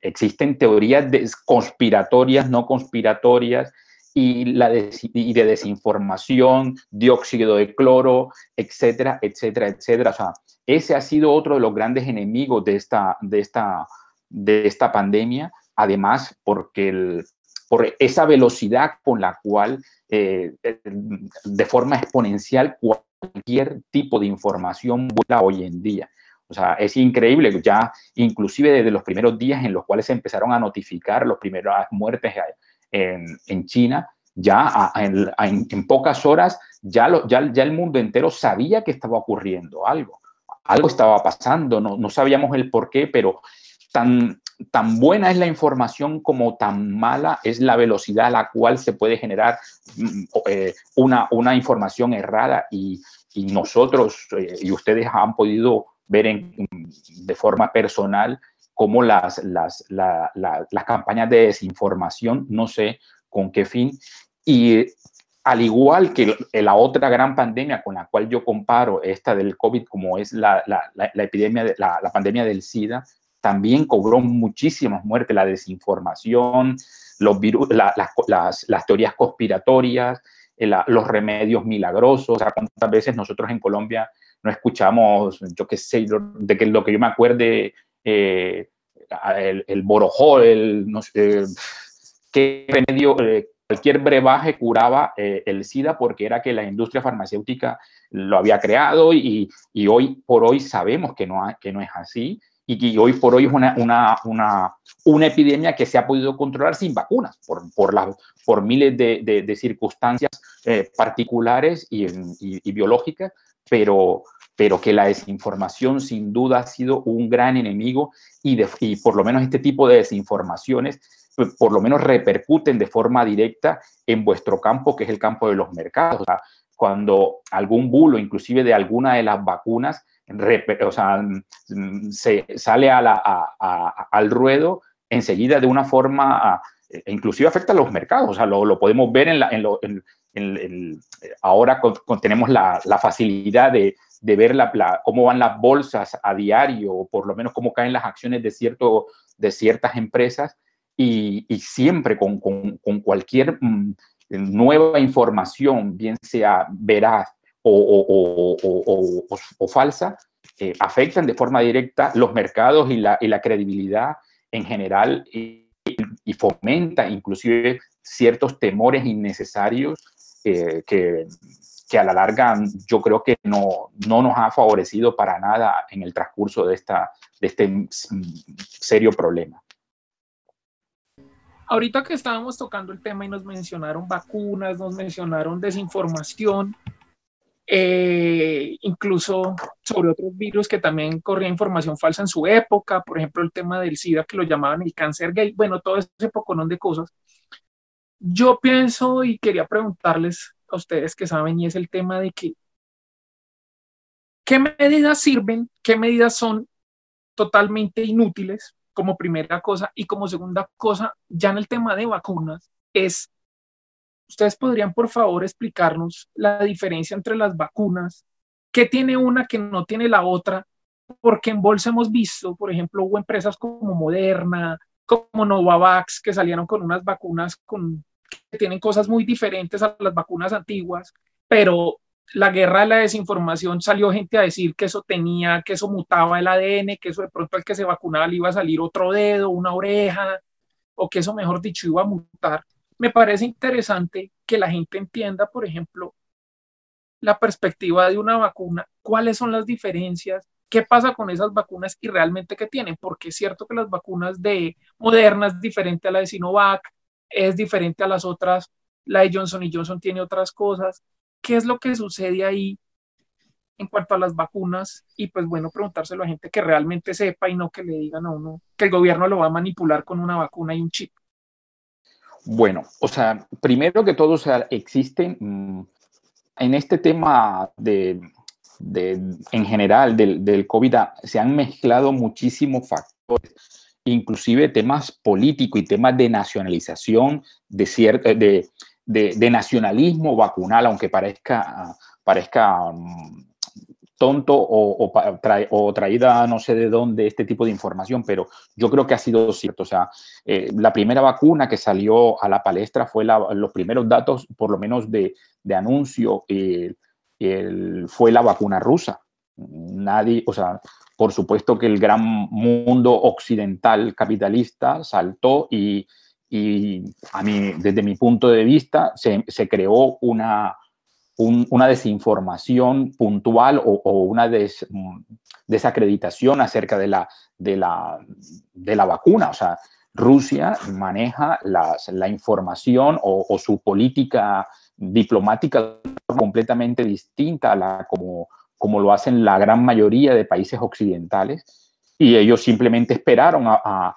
existen teorías conspiratorias, no conspiratorias, y, la de, de desinformación, dióxido de cloro, etcétera, etcétera, etcétera. O sea, ese ha sido otro de los grandes enemigos de esta, de esta, de esta pandemia, además porque por esa velocidad con la cual, eh, de forma exponencial, cualquier tipo de información vuela hoy en día. O sea, es increíble, ya inclusive desde los primeros días en los cuales se empezaron a notificar las primeras muertes en, en China, ya en, en, pocas horas ya, lo, ya, ya, el mundo entero sabía que estaba ocurriendo algo, algo estaba pasando, no, no sabíamos el por qué, pero tan, tan buena es la información como tan mala es la velocidad a la cual se puede generar mm, eh, una, una información errada y, y nosotros eh, y ustedes han podido ver en, de forma personal cómo las, las, las campañas de desinformación, no sé con qué fin, y al igual que la otra gran pandemia con la cual yo comparo esta del COVID, como es la, la, la epidemia, de, la, pandemia del SIDA, también cobró muchísimas muertes, la desinformación, los virus, las, las, teorías conspiratorias, eh, los remedios milagrosos. O sea, cuántas veces nosotros en Colombia no escuchamos, yo qué sé, de que lo que yo me acuerde, eh, el, el, borojó, el, no sé, qué remedio, eh, cualquier brebaje curaba el SIDA porque era que la industria farmacéutica lo había creado y, y hoy por hoy sabemos que no, que no es así y que hoy por hoy es una, epidemia que se ha podido controlar sin vacunas, por, la, por miles de, de, circunstancias eh, particulares y, y, biológicas, pero, pero que la desinformación sin duda ha sido un gran enemigo y, de, y por lo menos este tipo de desinformaciones pues, por lo menos repercuten de forma directa en vuestro campo, que es el campo de los mercados. Cuando algún bulo, inclusive de alguna de las vacunas, o sea, se sale a la, al ruedo enseguida de una forma, e inclusive afecta a los mercados, o sea, lo, lo podemos ver en, la, en, lo, en, ahora con, tenemos la, la, facilidad de, de ver la, cómo van las bolsas a diario, o por lo menos cómo caen las acciones de, cierto, de ciertas empresas, y, y siempre con, con, con cualquier mm, nueva información, bien sea veraz o, falsa, eh, afectan de forma directa los mercados y la, credibilidad en general y, fomenta inclusive ciertos temores innecesarios eh, que, a la larga yo creo que no, no nos ha favorecido para nada en el transcurso de, esta, de este serio problema. Ahorita que estábamos tocando el tema y nos mencionaron vacunas, nos mencionaron desinformación, eh, incluso sobre otros virus que también corría información falsa en su época, por ejemplo el tema del SIDA que lo llamaban el cáncer gay, bueno, todo ese poconón de cosas. Yo pienso y quería preguntarles a ustedes que saben y es el tema de que qué medidas sirven, qué medidas son totalmente inútiles como primera cosa y como segunda cosa, ya en el tema de vacunas, es ¿Ustedes podrían, por favor, explicarnos la diferencia entre las vacunas? ¿Qué tiene una que no tiene la otra? Porque en bolsa hemos visto, por ejemplo, hubo empresas como Moderna, como Novavax, que salieron con unas vacunas con, que tienen cosas muy diferentes a las vacunas antiguas, pero la guerra de la desinformación salió gente a decir que eso tenía, que eso mutaba el ADN, que eso de pronto al que se vacunaba le iba a salir otro dedo, una oreja, o que eso, mejor dicho, iba a mutar. Me parece interesante que la gente entienda, por ejemplo, la perspectiva de una vacuna, cuáles son las diferencias, qué pasa con esas vacunas y realmente qué tienen, porque es cierto que las vacunas de Moderna es diferente a la de Sinovac, es diferente a las otras, la de Johnson y Johnson tiene otras cosas. ¿Qué es lo que sucede ahí en cuanto a las vacunas? Y pues bueno, preguntárselo a gente que realmente sepa y no que le digan a uno que el gobierno lo va a manipular con una vacuna y un chip. Bueno, o sea, primero que todo, o sea, existen mm, en este tema de, en general del, del, COVID, se han mezclado muchísimos factores, inclusive temas políticos y temas de nacionalización, de, de, de nacionalismo vacunal, aunque parezca, parezca mm, tonto o, o, traída no sé de dónde este tipo de información, pero yo creo que ha sido cierto. O sea, eh, la primera vacuna que salió a la palestra fue los primeros datos, por lo menos de, de anuncio, fue la vacuna rusa. Nadie, o sea, por supuesto que el gran mundo occidental capitalista saltó y, y a mí, desde mi punto de vista, se, se creó una, una desinformación puntual o, una desacreditación acerca de la, de, la, de la vacuna. O sea, Rusia maneja la información o, su política diplomática completamente distinta a la como, como lo hacen la gran mayoría de países occidentales y ellos simplemente esperaron a,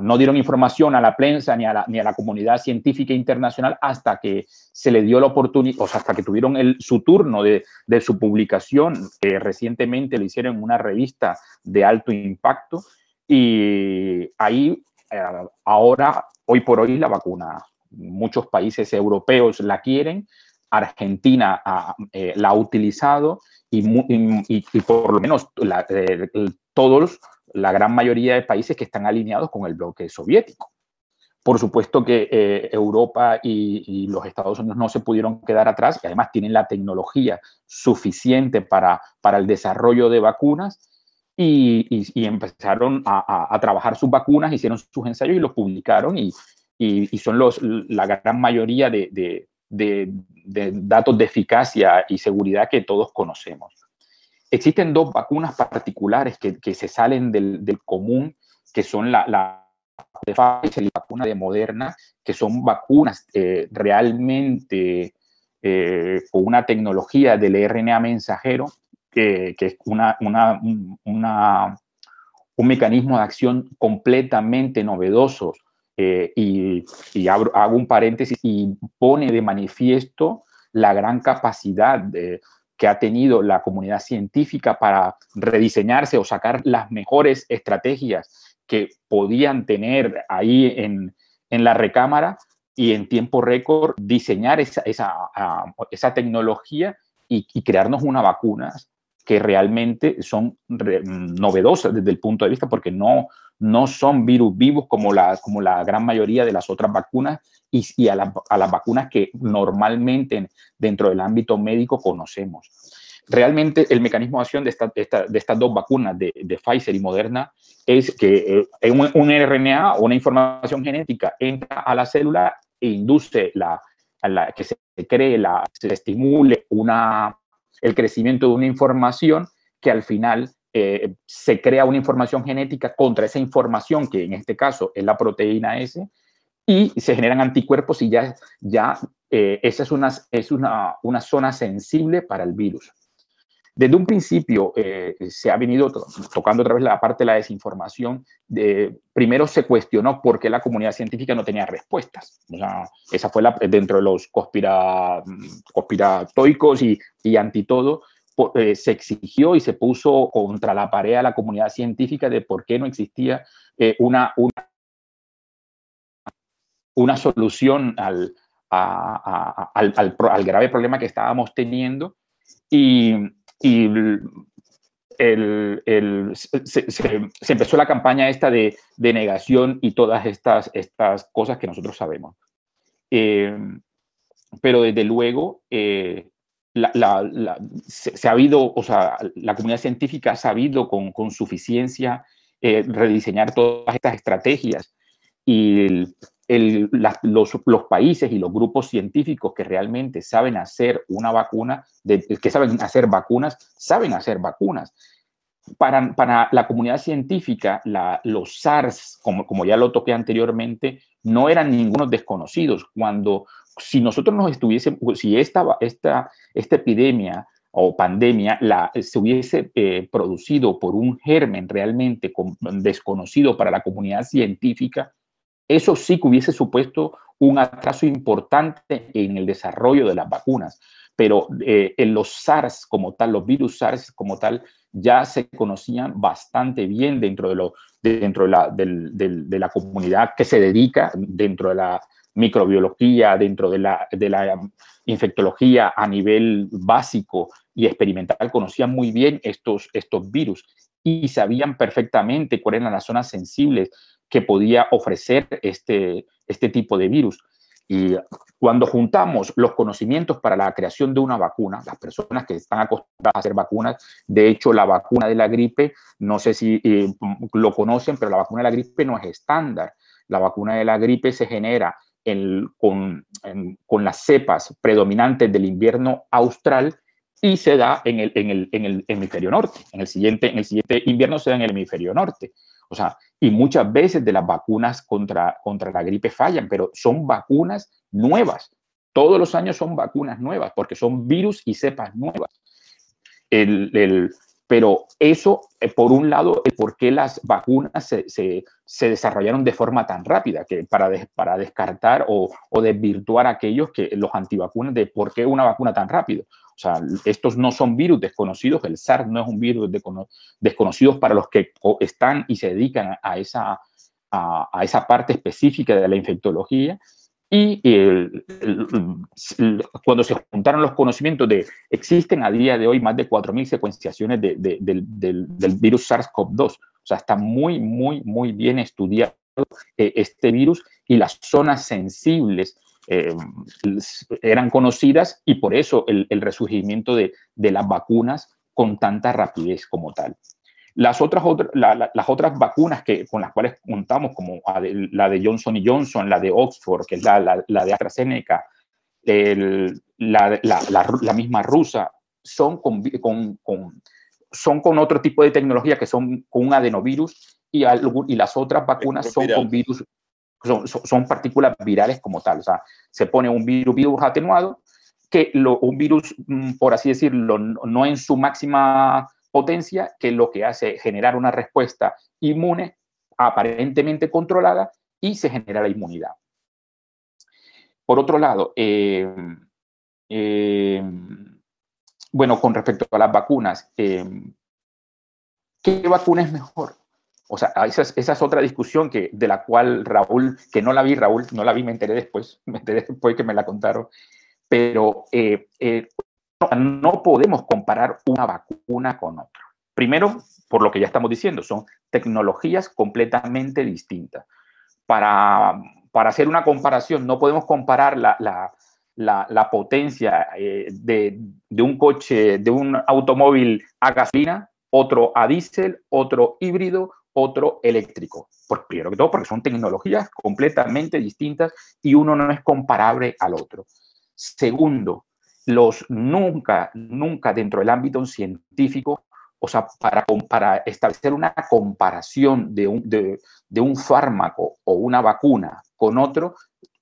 no dieron información a la prensa ni a la, ni a la comunidad científica internacional hasta que se le dio la oportunidad, o sea, hasta que tuvieron el, su turno de, de, su publicación, que recientemente lo hicieron en una revista de alto impacto. Y ahí, eh, ahora, hoy por hoy, la vacuna, muchos países europeos la quieren, Argentina ah, eh, la ha utilizado y, por lo menos la, eh, todos la gran mayoría de países que están alineados con el bloque soviético. Por supuesto que eh, Europa y, los Estados Unidos no se pudieron quedar atrás y además tienen la tecnología suficiente para, para el desarrollo de vacunas y, y empezaron a, a, a, trabajar sus vacunas, hicieron sus ensayos y los publicaron y, son los, la gran mayoría de, de, datos de eficacia y seguridad que todos conocemos. Existen dos vacunas particulares que, que se salen del, del, común, que son la, la de y la vacuna de Moderna, que son vacunas eh, realmente eh, con una tecnología del RNA mensajero, que, que es una, una, una, un mecanismo de acción completamente novedoso. Eh, y, hago un paréntesis y pone de manifiesto la gran capacidad que ha tenido la comunidad científica para rediseñarse o sacar las mejores estrategias que podían tener ahí en, en la recámara y en tiempo récord diseñar esa, esa, uh, esa tecnología y, y, crearnos una vacuna que realmente son re, novedosas desde el punto de vista porque no, no son virus vivos como la, como la gran mayoría de las otras vacunas y, y a, la, a, las vacunas que normalmente dentro del ámbito médico conocemos. Realmente el mecanismo de acción de, esta, de estas dos vacunas, de, de, Pfizer y Moderna, es que eh, un, un, RNA una información genética entra a la célula e induce la, la, que se cree, la, se estimule una, el crecimiento de una información que al final eh, se crea una información genética contra esa información, que en este caso es la proteína S, y se generan anticuerpos y ya, ya eh, esa es, una, es una, una, zona sensible para el virus. Desde un principio eh, se ha venido to tocando otra vez la parte de la desinformación. De, primero se cuestionó por qué la comunidad científica no tenía respuestas. Esa fue la, dentro de los conspira, conspiratoicos y, y anti todo, eh, se exigió y se puso contra la pared a la comunidad científica de por qué no existía eh, una, una solución al, al, al, grave problema que estábamos teniendo y, y el, el, se, empezó la campaña esta de, de, negación y todas estas, estas cosas que nosotros sabemos. Eh, pero desde luego la, se, ha habido, o sea, la comunidad científica ha sabido con, con suficiencia eh, rediseñar todas estas estrategias y los, los, países y los grupos científicos que realmente saben hacer una vacuna, que saben hacer vacunas, saben hacer vacunas. Para, la comunidad científica, los SARS, como, ya lo toqué anteriormente, no eran ningunos desconocidos. Cuando, si nosotros nos estuviésemos, si esta, esta, esta epidemia o pandemia la, se hubiese eh, producido por un germen realmente con, desconocido para la comunidad científica, eso sí que hubiese supuesto un atraso importante en el desarrollo de las vacunas, pero eh, en los SARS como tal, los virus SARS como tal, ya se conocían bastante bien dentro de, lo, dentro de, la, de la comunidad que se dedica dentro de la microbiología, dentro de la, de la infectología a nivel básico y experimental, conocían muy bien estos, estos virus y sabían perfectamente cuáles eran las zonas sensibles que podía ofrecer este, este tipo de virus. Y cuando juntamos los conocimientos para la creación de una vacuna, las personas que están acostumbradas a hacer vacunas, de hecho la vacuna de la gripe, no sé si eh, lo conocen, pero la vacuna de la gripe no es estándar. La vacuna de la gripe se genera en, con, las cepas predominantes del invierno austral y se da en el hemisferio norte. En el, siguiente, en el siguiente invierno se da en el hemisferio norte. O sea, y muchas veces de las vacunas contra, contra la gripe fallan, pero son vacunas nuevas. Todos los años son vacunas nuevas porque son virus y cepas nuevas. El, Pero eso, eh, por un lado, es por qué las vacunas se, se, se, desarrollaron de forma tan rápida, que para, para descartar o, o, desvirtuar aquellos que los antivacunas de por qué una vacuna tan rápido. O sea, estos no son virus desconocidos, el SARS no es un virus desconocido para los que están y se dedican a esa, a esa parte específica de la infectología, y cuando se juntaron los conocimientos de, existen a día de hoy más de 4.000 secuenciaciones de, de, del, virus SARS-CoV-2. O sea, está muy, muy, muy bien estudiado eh, este virus y las zonas sensibles eh, eran conocidas y por eso el, resurgimiento de las vacunas con tanta rapidez como tal. Las otras, las otras vacunas que, con las cuales contamos, como la de Johnson y Johnson, la de Oxford, que es la, la de AstraZeneca, la, misma rusa, son con, con, son con otro tipo de tecnología que son con un adenovirus y, y las otras vacunas son con virus, son, son, partículas virales como tal. O sea, se pone un virus, virus atenuado, que lo, un virus, mm, por así decirlo, no en su máxima potencia que lo que hace es generar una respuesta inmune aparentemente controlada y se genera la inmunidad. Por otro lado, eh, eh, bueno, con respecto a las vacunas, eh, ¿qué vacuna es mejor? O sea, esa es, esa es, otra discusión que, de la cual Raúl, que no la vi, Raúl, no la vi, me enteré después, me enteré después que me la contaron, pero no podemos comparar una vacuna con otra. Primero, por lo que ya estamos diciendo, son tecnologías completamente distintas. Para, para hacer una comparación, no podemos comparar la, la, la, potencia eh, de, de, un coche, de un automóvil a gasolina, otro a diésel, otro híbrido, otro eléctrico. Por, primero que todo, porque son tecnologías completamente distintas y uno no es comparable al otro. Segundo, los nunca, nunca dentro del ámbito científico, o sea, para, para establecer una comparación de un, de, un fármaco o una vacuna con otro,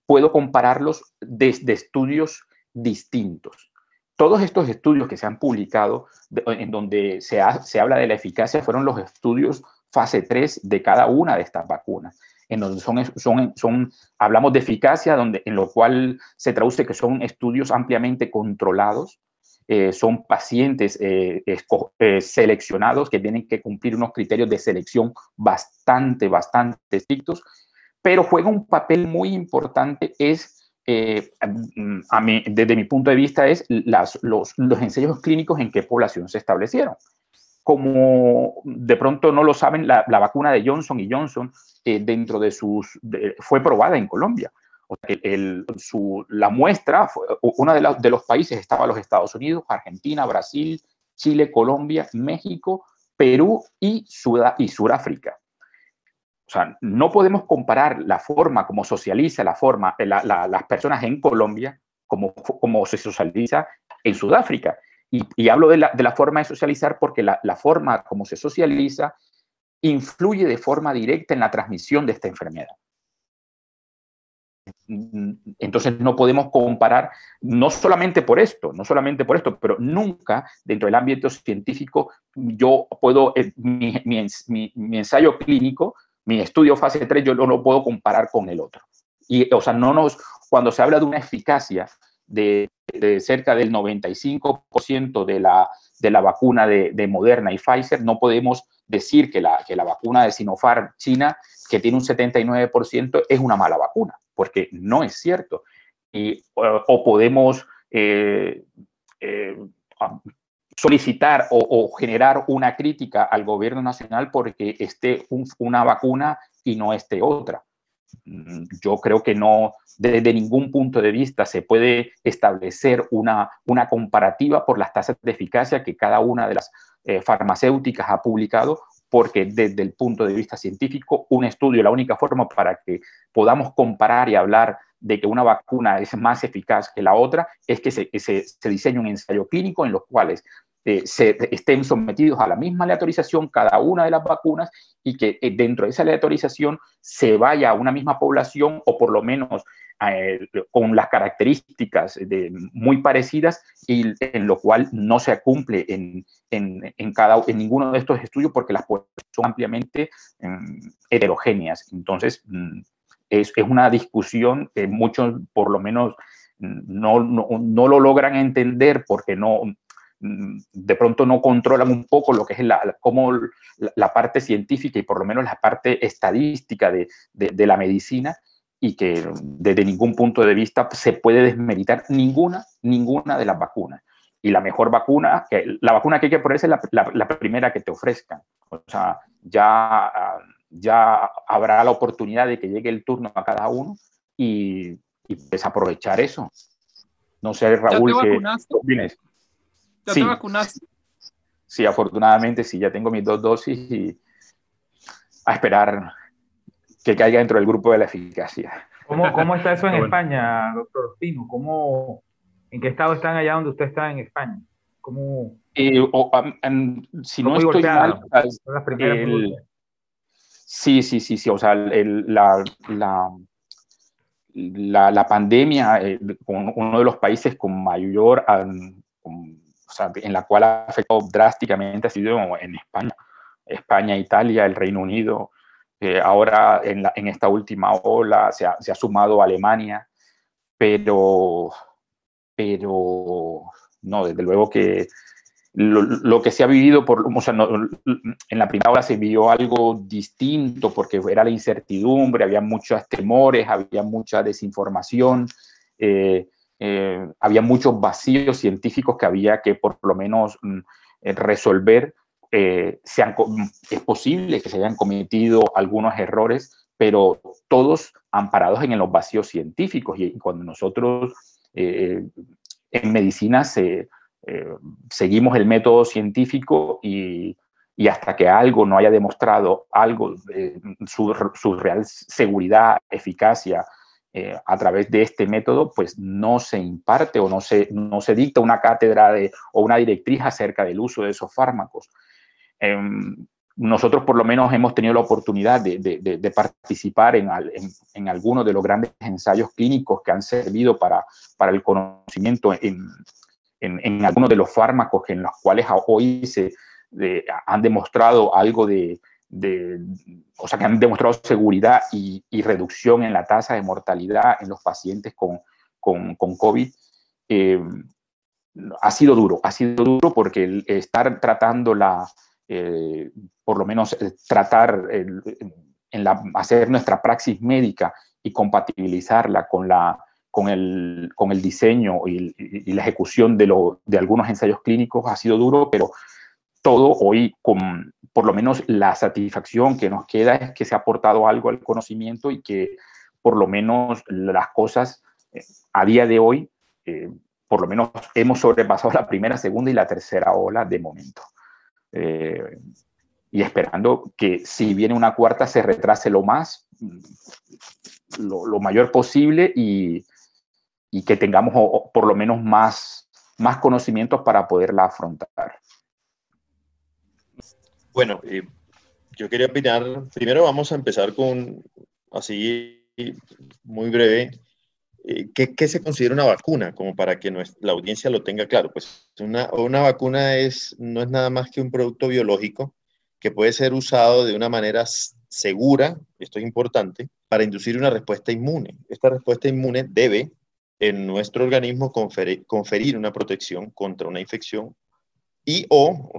puedo compararlos desde estudios distintos. Todos estos estudios que se han publicado, en donde se, se habla de la eficacia, fueron los estudios fase 3 de cada una de estas vacunas en donde son, son, son, hablamos de eficacia, donde, en lo cual se traduce que son estudios ampliamente controlados, eh, son pacientes eh, eh, seleccionados que tienen que cumplir unos criterios de selección bastante, bastante estrictos, pero juega un papel muy importante es a mí, desde mi punto de vista, es las, los, los ensayos clínicos en qué población se establecieron como de pronto no lo saben, la, vacuna de Johnson y Johnson eh, dentro de sus, fue probada en Colombia. O sea, la muestra, uno de, los países estaba los Estados Unidos, Argentina, Brasil, Chile, Colombia, México, Perú y, Sud, y Sudáfrica. O sea, no podemos comparar la forma como socializa la forma, la, las personas en Colombia como, como se socializa en Sudáfrica. Y, hablo de la, de la, forma de socializar porque la, forma como se socializa influye de forma directa en la transmisión de esta enfermedad. Entonces no podemos comparar, no solamente por esto, no solamente por esto, pero nunca dentro del ámbito científico yo puedo, eh, mi, mi, mi, ensayo clínico, mi estudio fase 3, yo no lo puedo comparar con el otro. Y, o sea, no nos, cuando se habla de una eficacia de, cerca del 95% de la, de la vacuna de, de, Moderna y Pfizer, no podemos decir que la, que la vacuna de Sinopharm China, que tiene un 79%, es una mala vacuna, porque no es cierto. Y, o, podemos eh, eh, solicitar o, generar una crítica al gobierno nacional porque esté un, una vacuna y no esté otra. Mm, yo creo que no, desde ningún punto de vista se puede establecer una, una comparativa por las tasas de eficacia que cada una de las eh, farmacéuticas ha publicado, porque desde el punto de vista científico, un estudio, la única forma para que podamos comparar y hablar de que una vacuna es más eficaz que la otra, es que se, se, se diseñe un ensayo clínico en los cuales eh, se, estén sometidos a la misma aleatorización cada una de las vacunas y que eh, dentro de esa aleatorización se vaya a una misma población o por lo menos eh, con las características de, muy parecidas y en lo cual no se cumple en, en, en, cada, en ninguno de estos estudios porque las son ampliamente em, heterogéneas. Entonces, mm, es, es, una discusión que muchos, por lo menos, no, no, no lo logran entender porque no, Mm, de pronto no controlan un poco lo que es la, como la, parte científica y por lo menos la parte estadística de, de, la medicina y que desde ningún punto de vista se puede desmeritar ninguna, ninguna de las vacunas. Y la mejor vacuna, la vacuna que hay que ponerse es la, la, primera que te ofrezcan. O sea, ya, ya habrá la oportunidad de que llegue el turno a cada uno y, y desaprovechar eso. No sé, Raúl, ¿qué opinas? ¿Ya sí. te vacunaste? Sí, afortunadamente sí, ya tengo mis dos dosis y a esperar que caiga dentro del grupo de la eficacia. ¿Cómo, cómo está eso en España, doctor Pino? ¿Cómo, ¿En qué estado están allá donde usted está en España? ¿Cómo, eh, o, um, si no estoy mal, el, sí, sí, sí, sí, o sea, el, la, la, la, la, pandemia, eh, uno de los países con mayor, um, con o sea, en la cual ha afectado drásticamente ha sido en España. España, Italia, el Reino Unido. Eh, ahora en, la, en, esta última ola se ha, se ha sumado Alemania, pero, pero no, desde luego que lo, lo, que se ha vivido, por, o sea, no, en la primera ola se vivió algo distinto porque era la incertidumbre, había muchos temores, había mucha desinformación. Eh, eh, había muchos vacíos científicos que había que por lo menos mm, eh, resolver. Eh, es posible que se hayan cometido algunos errores, pero todos amparados en los vacíos científicos. Y cuando nosotros en medicina seguimos el método científico y, y, hasta que algo no haya demostrado algo, su, su real seguridad, eficacia, eh, a través de este método, pues no se imparte o no se, no se dicta una cátedra de, o una directriz acerca del uso de esos fármacos. Em, nosotros por lo menos hemos tenido la oportunidad de, de, participar en, en, algunos de los grandes ensayos clínicos que han servido para, para el conocimiento en, en, algunos de los fármacos en los cuales hoy se han demostrado algo de, de, o sea, que han demostrado seguridad y, reducción en la tasa de mortalidad en los pacientes con, con, con COVID, eh, ha sido duro, ha sido duro porque el estar tratando la, eh, por lo menos eh, tratar, el, en la, hacer nuestra praxis médica y compatibilizarla con la, con el, con el diseño y, y, la ejecución de, lo, de algunos ensayos clínicos ha sido duro, pero todo hoy con por lo menos la satisfacción que nos queda es que se ha aportado algo al conocimiento y que por lo menos las cosas eh, a día de hoy, eh, por lo menos hemos sobrepasado la primera, segunda y la tercera ola de momento. Eh, y esperando que si viene una cuarta se retrase lo más, lo, lo mayor posible y, y, que tengamos por lo menos más, más conocimientos para poderla afrontar. Bueno, eh, yo quería opinar, primero vamos a empezar con, así muy breve, eh, ¿qué, se considera una vacuna? Como para que la audiencia lo tenga claro. Pues una, una vacuna es, no es nada más que un producto biológico que puede ser usado de una manera segura, esto es importante, para inducir una respuesta inmune. Esta respuesta inmune debe en nuestro organismo conferir, conferir una protección contra una infección y o,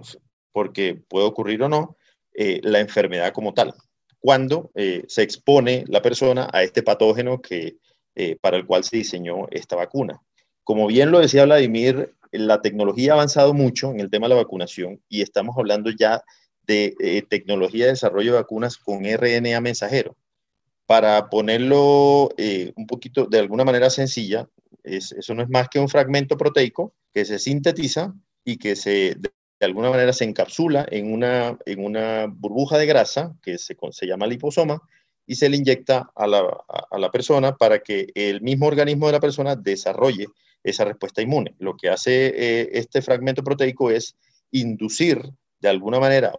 porque puede ocurrir o no, eh, la enfermedad como tal, cuando eh, se expone la persona a este patógeno que, eh, para el cual se diseñó esta vacuna. Como bien lo decía Vladimir, la tecnología ha avanzado mucho en el tema de la vacunación y estamos hablando ya de tecnología de desarrollo de vacunas con RNA mensajero. Para ponerlo un poquito de alguna manera sencilla, eso no es más que un fragmento proteico que se sintetiza y que se de alguna manera se encapsula en una, en una burbuja de grasa que se, se llama liposoma y se le inyecta a la, a la, persona para que el mismo organismo de la persona desarrolle esa respuesta inmune. Lo que hace eh, este fragmento proteico es inducir de alguna manera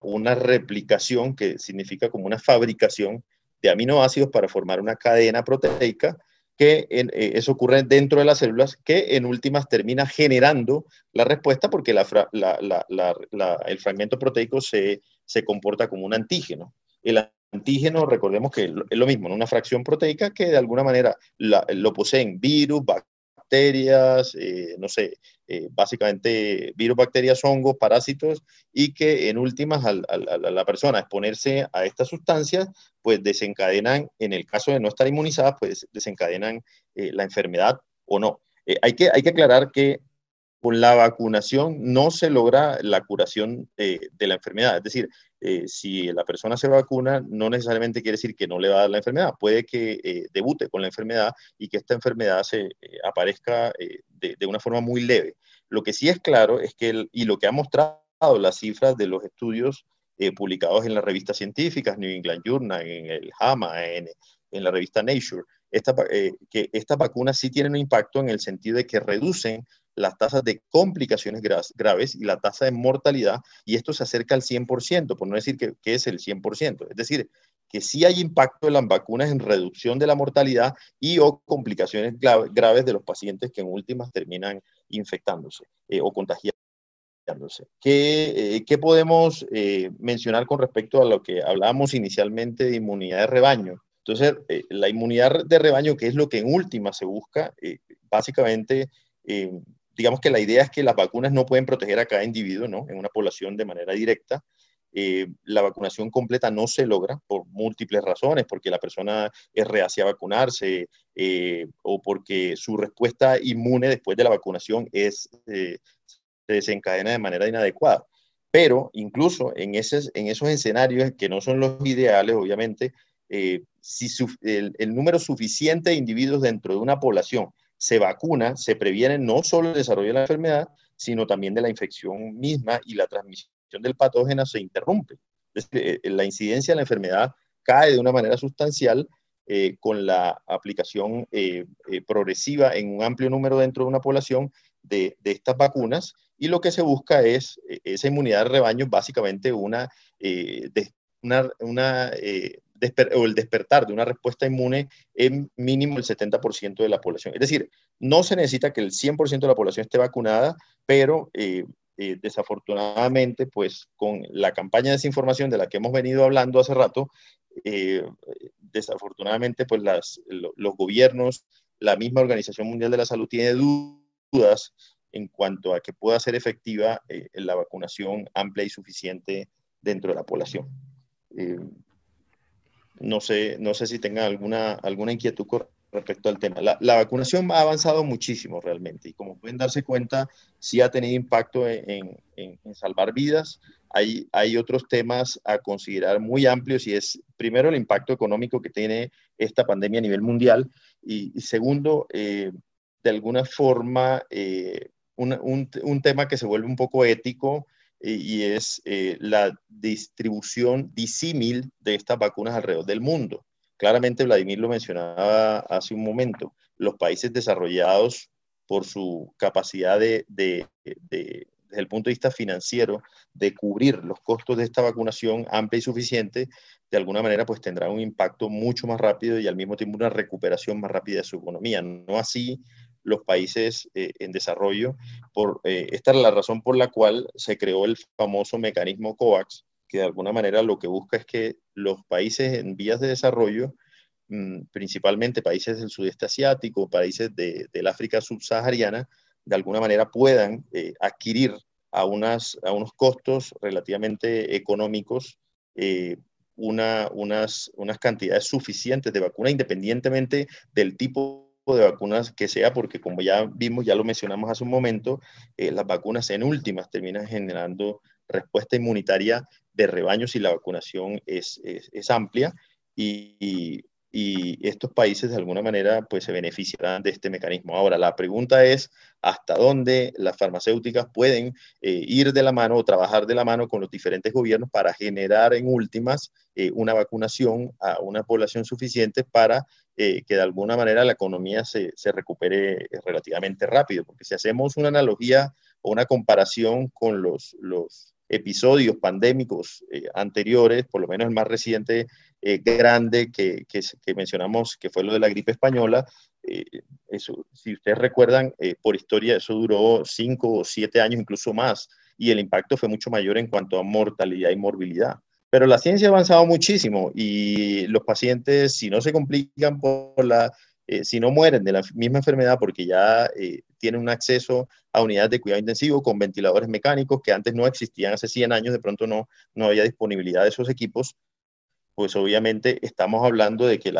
una replicación que significa como una fabricación de aminoácidos para formar una cadena proteica que eh, eso ocurre dentro de las células, que en últimas termina generando la respuesta porque el fragmento proteico se, comporta como un antígeno. El antígeno, recordemos que es lo mismo, una fracción proteica que de alguna manera lo poseen virus, bacterias, eh, no sé, eh, básicamente virus, bacterias, hongos, parásitos, y que en últimas a la persona exponerse a estas sustancias, pues desencadenan, en el caso de no estar inmunizadas, pues desencadenan eh, la enfermedad o no. hay, que, hay que aclarar que con la vacunación no se logra la curación de la enfermedad. Es decir, eh, si la persona se vacuna, no necesariamente quiere decir que no le va a dar la enfermedad. Puede que eh, debute con la enfermedad y que esta enfermedad se eh, aparezca de, de, una forma muy leve. Lo que sí es claro es que, y lo que ha mostrado las cifras de los estudios publicados en las revistas científicas, New England Journal, en el JAMA, en, en la revista Nature, esta, que estas vacunas sí tienen un impacto en el sentido de que reducen las tasas de complicaciones graves y la tasa de mortalidad, y esto se acerca al 100%, por no decir que, es el 100%. Es decir, que sí hay impacto de las vacunas en reducción de la mortalidad y o complicaciones graves de los pacientes que en últimas terminan infectándose eh, o contagiándose. ¿Qué, eh, podemos eh, mencionar con respecto a lo que hablábamos inicialmente de inmunidad de rebaño? Entonces, la inmunidad de rebaño, que es lo que en última se busca, básicamente digamos que la idea es que las vacunas no pueden proteger a cada individuo, ¿no? En una población de manera directa. Eh, la vacunación completa no se logra por múltiples razones, porque la persona es reacia a vacunarse eh, o porque su respuesta inmune después de la vacunación es, eh, se desencadena de manera inadecuada. Pero incluso en, ese, en esos escenarios que no son los ideales, obviamente, si el, el número suficiente de individuos dentro de una población se vacuna, se previene no solo el desarrollo de la enfermedad, sino también de la infección misma y la transmisión del patógeno se interrumpe. Eh, la incidencia de la enfermedad cae de una manera sustancial eh, con la aplicación eh, progresiva en un amplio número dentro de una población de, estas vacunas y lo que se busca es esa inmunidad de rebaño, básicamente una, una, una o el despertar de una respuesta inmune en mínimo el 70% de la población. Es decir, no se necesita que el 100% de la población esté vacunada, pero eh, eh, desafortunadamente, pues con la campaña de desinformación de la que hemos venido hablando hace rato, eh, desafortunadamente, pues las, los gobiernos, la misma Organización Mundial de la Salud tiene dudas en cuanto a que pueda ser efectiva la vacunación amplia y suficiente dentro de la población. No sé, no sé si tengan alguna, alguna inquietud respecto al tema. La, vacunación ha avanzado muchísimo realmente y como pueden darse cuenta, sí ha tenido impacto en, salvar vidas. Hay, hay, otros temas a considerar muy amplios y es primero el impacto económico que tiene esta pandemia a nivel mundial y, segundo, eh, de alguna forma, eh, un, un, tema que se vuelve un poco ético y es eh, la distribución disímil de estas vacunas alrededor del mundo. Claramente, Vladimir lo mencionaba hace un momento, los países desarrollados por su capacidad de, de, desde el punto de vista financiero, de cubrir los costos de esta vacunación amplia y suficiente, de alguna manera pues tendrán un impacto mucho más rápido y al mismo tiempo una recuperación más rápida de su economía. No así los países eh, en desarrollo. Por, eh, esta es la razón por la cual se creó el famoso mecanismo COVAX, que de alguna manera lo que busca es que los países en vías de desarrollo, mm, principalmente países del sudeste asiático, países de, del África subsahariana, de alguna manera puedan eh, adquirir a, unas, a unos costos relativamente económicos una, unas, unas cantidades suficientes de vacuna, independientemente del tipo de vacunas que sea, porque como ya vimos, ya lo mencionamos hace un momento, eh, las vacunas en últimas terminan generando respuesta inmunitaria de rebaño si la vacunación es, es, amplia y, y, estos países de alguna manera pues se beneficiarán de este mecanismo. Ahora, la pregunta es hasta dónde las farmacéuticas pueden eh, ir de la mano o trabajar de la mano con los diferentes gobiernos para generar en últimas eh, una vacunación a una población suficiente para eh, que de alguna manera la economía se, se, recupere relativamente rápido. Porque si hacemos una analogía o una comparación con los, los episodios pandémicos eh, anteriores, por lo menos el más reciente eh, grande que, que, mencionamos, que fue lo de la gripe española, eh, eso, si ustedes recuerdan, por historia eso duró cinco o siete años, incluso más, y el impacto fue mucho mayor en cuanto a mortalidad y morbilidad. Pero la ciencia ha avanzado muchísimo y los pacientes, si no se complican por la, si no mueren de la misma enfermedad porque ya tienen un acceso a unidades de cuidado intensivo con ventiladores mecánicos que antes no existían, hace 100 años de pronto no, no había disponibilidad de esos equipos, pues obviamente estamos hablando de que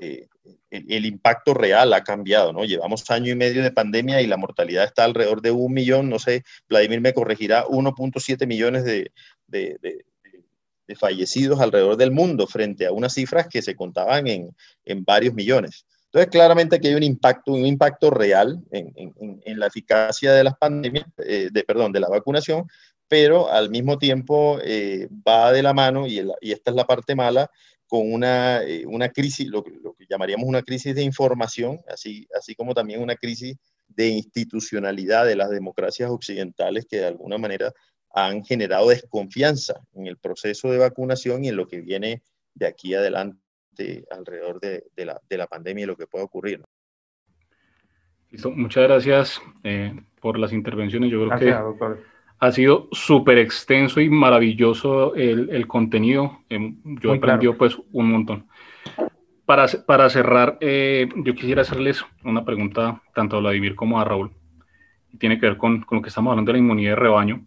eh, el, impacto real ha cambiado, ¿no? Llevamos año y medio de pandemia y la mortalidad está alrededor de un millón, no sé, Vladimir me corregirá, 1.7 millones de, de, de, fallecidos alrededor del mundo frente a unas cifras que se contaban en, en varios millones. Entonces, claramente aquí hay un impacto, un impacto real en, en, en la eficacia de las pandemias, eh, de, perdón, de la vacunación, pero al mismo tiempo eh, va de la mano, y, y, esta es la parte mala, con una, eh, una crisis, lo, lo, que llamaríamos una crisis de información, así, así como también una crisis de institucionalidad de las democracias occidentales que de alguna manera han generado desconfianza en el proceso de vacunación y en lo que viene de aquí adelante alrededor de, la, de, la, pandemia y lo que pueda ocurrir. Listo. Muchas gracias eh, por las intervenciones. Yo creo que ha sido súper extenso y maravilloso el, el contenido. Eh, yo he aprendido pues un montón. Para, para cerrar, eh, yo quisiera hacerles una pregunta tanto a Vladimir como a Raúl. Tiene que ver con, con lo que estamos hablando de la inmunidad de rebaño.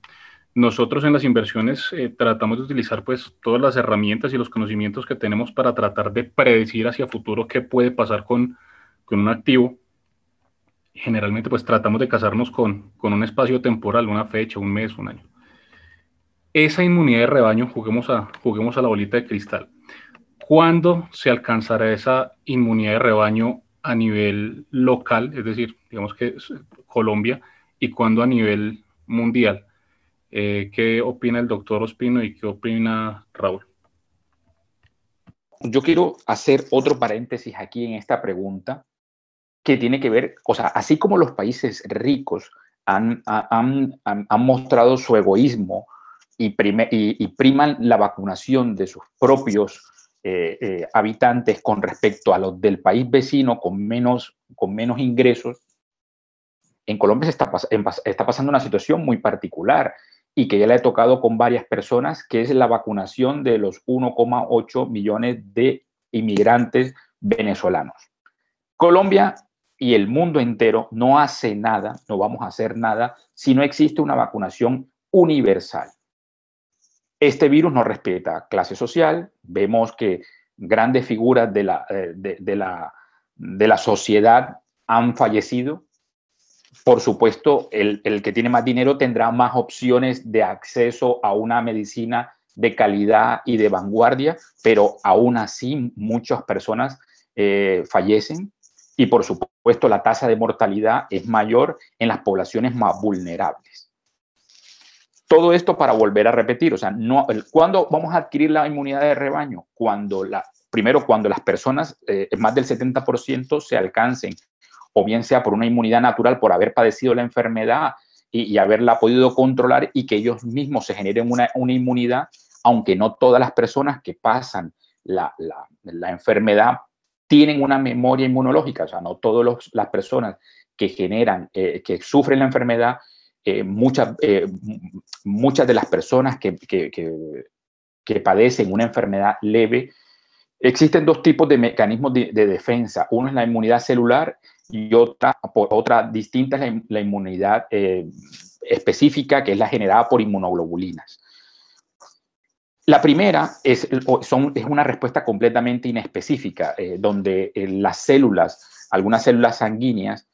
Nosotros en las inversiones eh, tratamos de utilizar pues todas las herramientas y los conocimientos que tenemos para tratar de predecir hacia futuro qué puede pasar con, con un activo. Generalmente pues tratamos de casarnos con, con un espacio temporal, una fecha, un mes, un año. Esa inmunidad de rebaño, juguemos a, juguemos a la bolita de cristal. ¿Cuándo se alcanzará esa inmunidad de rebaño a nivel local, es decir, digamos que Colombia, y cuándo a nivel mundial? Eh, ¿Qué opina el doctor Ospino y qué opina Raúl? Yo quiero hacer otro paréntesis aquí en esta pregunta que tiene que ver, o sea, así como los países ricos han, han, han, mostrado su egoísmo y, y, priman la vacunación de sus propios eh, eh, habitantes con respecto a los del país vecino con menos, con menos ingresos, en Colombia se está, está pasando una situación muy particular y que ya le ha tocado con varias personas, que es la vacunación de los 1,8 millones de inmigrantes venezolanos. Colombia y el mundo entero no hace nada, no vamos a hacer nada, si no existe una vacunación universal. Este virus no respeta clase social, vemos que grandes figuras de la, eh, de la, de la sociedad han fallecido por supuesto, el, que tiene más dinero tendrá más opciones de acceso a una medicina de calidad y de vanguardia, pero aún así muchas personas eh, fallecen y por supuesto la tasa de mortalidad es mayor en las poblaciones más vulnerables. Todo esto para volver a repetir, o sea, no, ¿cuándo vamos a adquirir la inmunidad de rebaño? Cuando la, primero, cuando las personas, eh, más del 70%, se alcancen o bien sea por una inmunidad natural por haber padecido la enfermedad y, haberla podido controlar y que ellos mismos se generen una, inmunidad, aunque no todas las personas que pasan la, enfermedad tienen una memoria inmunológica, o sea, no todas las personas que generan, eh, que sufren la enfermedad, eh, muchas, eh, muchas de las personas que, que, padecen una enfermedad leve, existen dos tipos de mecanismos de, de, defensa. Uno es la inmunidad celular y otra, por otra distinta es la, inmunidad eh, específica, que es la generada por inmunoglobulinas. La primera es, son, es una respuesta completamente inespecífica, eh, donde eh, las células, algunas células sanguíneas,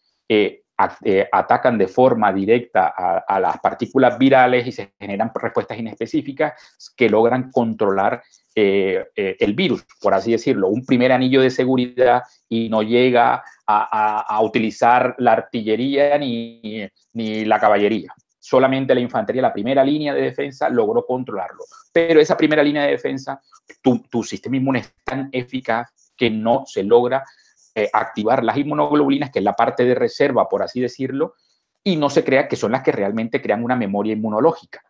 atacan de forma directa a, las partículas virales y se generan respuestas inespecíficas que logran controlar el virus, por así decirlo, un primer anillo de seguridad y no llega a, utilizar la artillería ni, ni, la caballería. Solamente la infantería, la primera línea de defensa, logró controlarlo. Pero esa primera línea de defensa, tu, tu sistema inmune es tan eficaz que no se logra eh, activar las inmunoglobulinas, que es la parte de reserva, por así decirlo, y no se crea que son las que realmente crean una memoria inmunológica.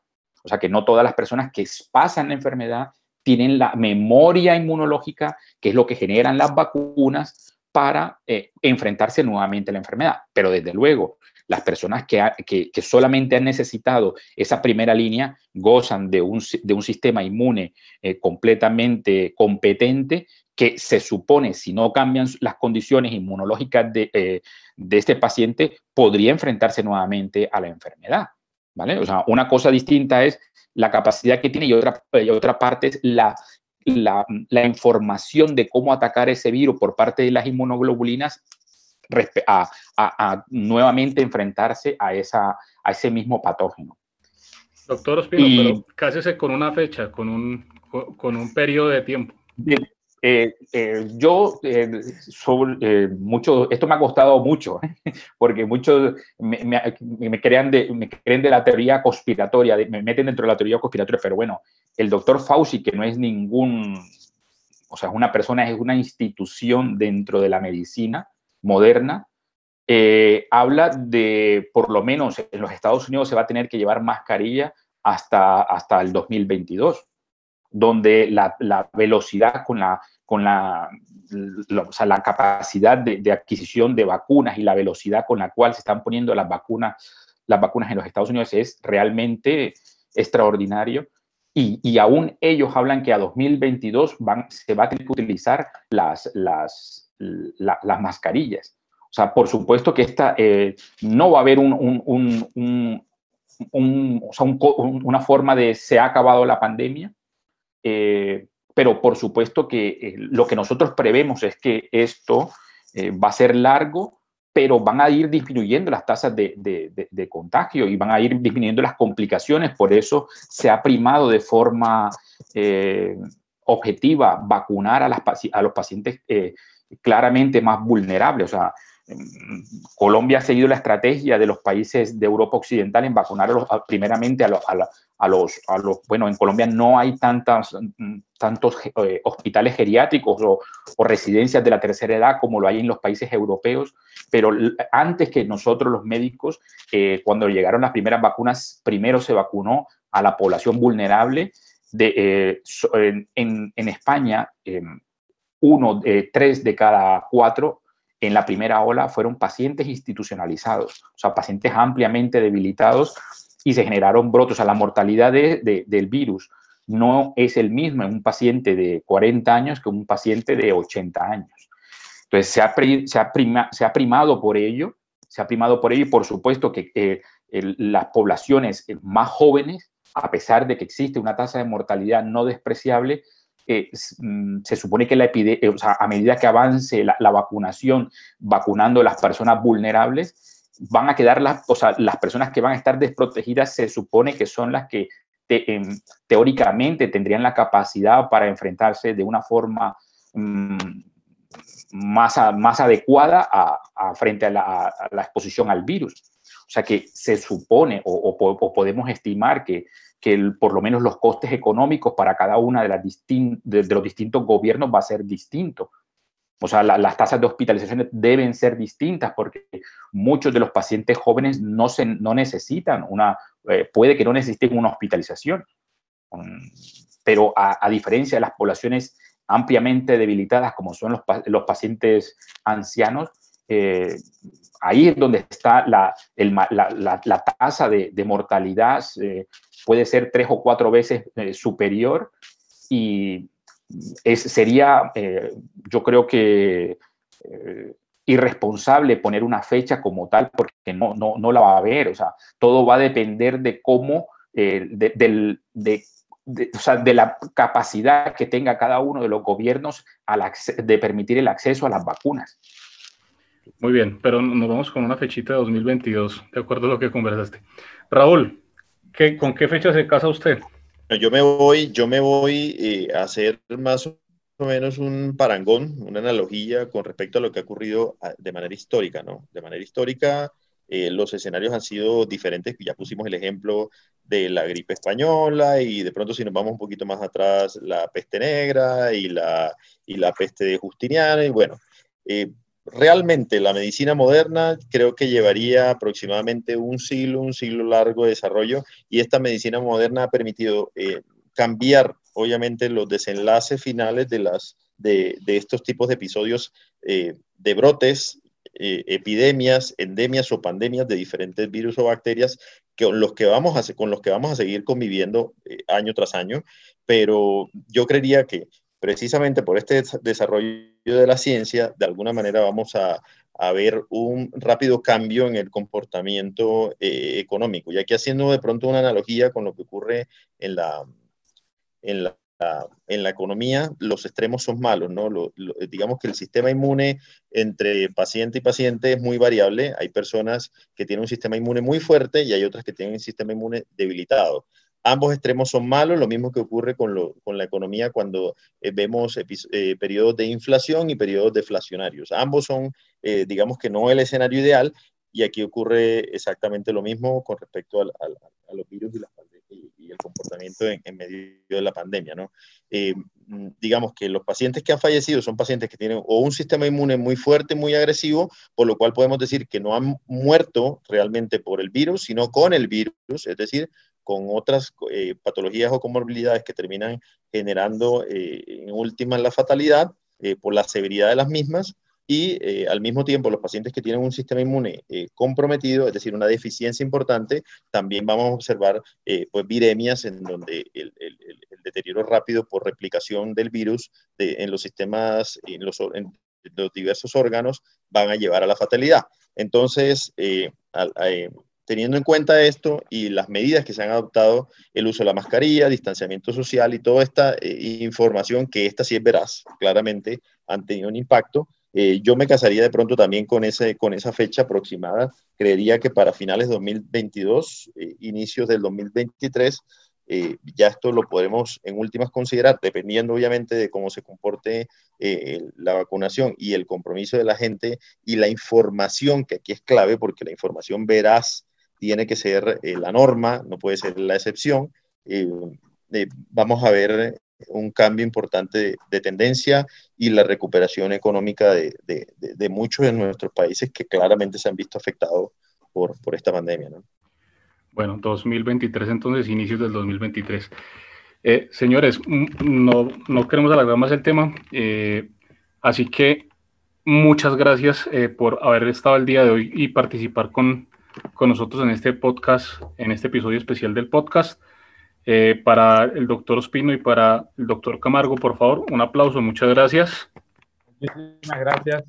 O sea, que no todas las personas que pasan la enfermedad tienen la memoria inmunológica, que es lo que generan las vacunas para eh, enfrentarse nuevamente a la enfermedad. Pero desde luego, las personas que, que, solamente han necesitado esa primera línea gozan de un, de un sistema inmune eh, completamente competente que se supone, si no cambian las condiciones inmunológicas de, eh, de este paciente, podría enfrentarse nuevamente a la enfermedad. ¿Vale? O sea, una cosa distinta es la capacidad que tiene y otra, y otra parte es la, la, la, información de cómo atacar ese virus por parte de las inmunoglobulinas a, a, nuevamente enfrentarse a, esa, a ese mismo patógeno. Doctor Ospino, pero cásese con una fecha, con un, con un periodo de tiempo. Eh, eh, yo, eh, sobre, mucho, esto me ha costado mucho, porque muchos me, me, crean de, me creen de la teoría conspiratoria, me meten dentro de la teoría conspiratoria, pero bueno, el doctor Fauci, que no es ningún, o sea, es una persona, es una institución dentro de la medicina moderna, habla de, por lo menos en los Estados Unidos se va a tener que llevar mascarilla hasta, hasta el 2022 donde la, la, velocidad con la con la, la capacidad de, adquisición de vacunas y la velocidad con la cual se están poniendo las vacunas, las vacunas en los Estados Unidos es realmente extraordinario. Y, aún ellos hablan que a 2022 van, se va a tener que utilizar las, las, las mascarillas. O sea, por supuesto que esta, eh, no va a haber un, un, un, una forma de se ha acabado la pandemia, eh, pero por supuesto que eh, lo que nosotros prevemos es que esto va a ser largo, pero van a ir disminuyendo las tasas de, de, contagio y van a ir disminuyendo las complicaciones. Por eso se ha primado de forma eh, objetiva vacunar a, las, a los pacientes claramente más vulnerables. O sea, Colombia ha seguido la estrategia de los países de Europa Occidental en vacunar primeramente a, a, los, a los, bueno, en Colombia no hay tantas, tantos eh, hospitales geriátricos o, residencias de la tercera edad como lo hay en los países europeos, pero antes que nosotros los médicos, eh, cuando llegaron las primeras vacunas, primero se vacunó a la población vulnerable. De, eh, en, en, España, uno, tres de cada cuatro en la primera ola fueron pacientes institucionalizados, o sea, pacientes ampliamente debilitados y se generaron brotes. O sea, la mortalidad del virus no es el mismo en un paciente de 40 años que un paciente de 80 años. Entonces, se ha, se ha, se ha primado por ello, se ha primado por ello y por supuesto que eh, las poblaciones más jóvenes, a pesar de que existe una tasa de mortalidad no despreciable, mm, se supone que la eh, a medida que avance la, vacunación, vacunando a las personas vulnerables, van a quedar las, o sea, las personas que van a estar desprotegidas, se supone que son las que em, teóricamente tendrían la capacidad para enfrentarse de una forma mm, más, más adecuada frente a la, exposición al virus. O sea que se supone o podemos estimar que que por lo menos los costes económicos para cada una de, las de, los distintos gobiernos va a ser distinto. O sea, las tasas de hospitalización deben ser distintas porque muchos de los pacientes jóvenes no, se, no necesitan una, eh, puede que no necesiten una hospitalización. Um, pero a, diferencia de las poblaciones ampliamente debilitadas como son los, los pacientes ancianos, eh, ahí es donde está la, la, tasa de, mortalidad eh, puede ser tres o cuatro veces eh, superior y es, sería, eh, yo creo que irresponsable poner una fecha como tal porque no, no, no, la va a haber, o sea, todo va a depender de cómo, de, del, de, o sea, de la capacidad que tenga cada uno de los gobiernos de permitir el acceso a las vacunas. Muy bien, pero nos vamos con una fechita de 2022, de acuerdo a lo que conversaste. Raúl, ¿Con qué fecha se casa usted? Yo me voy, yo me voy eh, a hacer más o menos un parangón, una analogía con respecto a lo que ha ocurrido ah, de manera histórica, ¿no? De manera histórica, eh, los escenarios han sido diferentes. Ya pusimos el ejemplo de la gripe española y de pronto si nos vamos un poquito más atrás, la peste negra y la, y la peste de Justiniano. Y bueno, eh, realmente la medicina moderna creo que llevaría aproximadamente un siglo, un siglo largo de desarrollo y esta medicina moderna ha permitido eh, cambiar obviamente los desenlaces finales de, las, de, estos tipos de episodios eh, de brotes, eh, epidemias, endemias o pandemias de diferentes virus o bacterias con los que vamos a, con los que vamos a seguir conviviendo año tras año, pero yo creería que precisamente por este desarrollo de la ciencia, de alguna manera vamos a, ver un rápido cambio en el comportamiento eh, económico. Y aquí haciendo de pronto una analogía con lo que ocurre en la, economía, los extremos son malos, ¿no? digamos que el sistema inmune entre paciente y paciente es muy variable. Hay personas que tienen un sistema inmune muy fuerte y hay otras que tienen un sistema inmune debilitado ambos extremos son malos, lo mismo que ocurre con, la economía cuando eh, vemos eh, periodos de inflación y periodos deflacionarios. Ambos son, eh, digamos que no el escenario ideal, y aquí ocurre exactamente lo mismo con respecto a los virus y, y, el comportamiento en, medio de la pandemia. ¿no? Mm, digamos que los pacientes que han fallecido son pacientes que tienen o un sistema inmune muy fuerte, muy agresivo, por lo cual podemos decir que no han muerto realmente por el virus, sino con el virus, es decir, con otras eh, patologías o comorbilidades que terminan generando eh, en últimas la fatalidad eh, por la severidad de las mismas y al mismo tiempo los pacientes que tienen un sistema inmune comprometido, es decir, una deficiencia importante, también vamos a observar pues viremias en donde el, deterioro rápido por replicación del virus en los sistemas, en los, en los diversos órganos van a llevar a la fatalidad. Entonces, al, teniendo en cuenta esto y las medidas que se han adoptado, el uso de la mascarilla, distanciamiento social y toda esta eh, información, que esta sí es veraz, claramente han tenido un impacto, eh, yo me casaría de pronto también con, ese, con esa fecha aproximada. Creería que para finales de 2022, eh, inicios del 2023, ya esto lo podemos en últimas considerar, dependiendo obviamente de cómo se comporte la vacunación y el compromiso de la gente y la información, que aquí es clave porque la información veraz tiene que ser eh, la norma, no puede ser la excepción. Eh, eh, vamos a ver un cambio importante de, tendencia y la recuperación económica de, de, muchos de nuestros países que claramente se han visto afectados por, por esta pandemia. ¿no? Bueno, 2023 entonces, inicios del 2023. señores, mm, no, no, queremos alargar más el tema, así que muchas gracias por haber estado el día de hoy y participar con, con nosotros en este podcast, en este episodio especial del podcast. Eh, para el doctor Ospino y para el doctor Camargo, por favor, un aplauso, muchas gracias. Muchísimas gracias.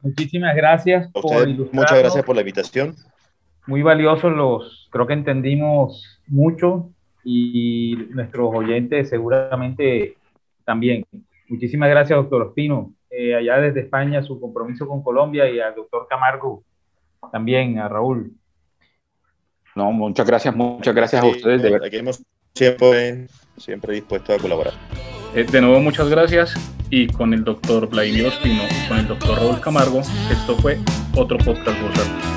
Muchísimas gracias por Muchas gracias por la invitación. Muy valiosos los, creo que entendimos mucho y nuestros oyentes seguramente también. Muchísimas gracias, doctor Ospino. Eh, allá desde España, su compromiso con Colombia y al doctor Camargo también a Raúl. No, muchas gracias, muchas gracias a ustedes. De aquí hemos siempre, siempre dispuestos a colaborar. Eh, de nuevo, muchas gracias. Y con el doctor Vladimir Ospino y con el doctor Raúl Camargo, esto fue otro podcast bursátil.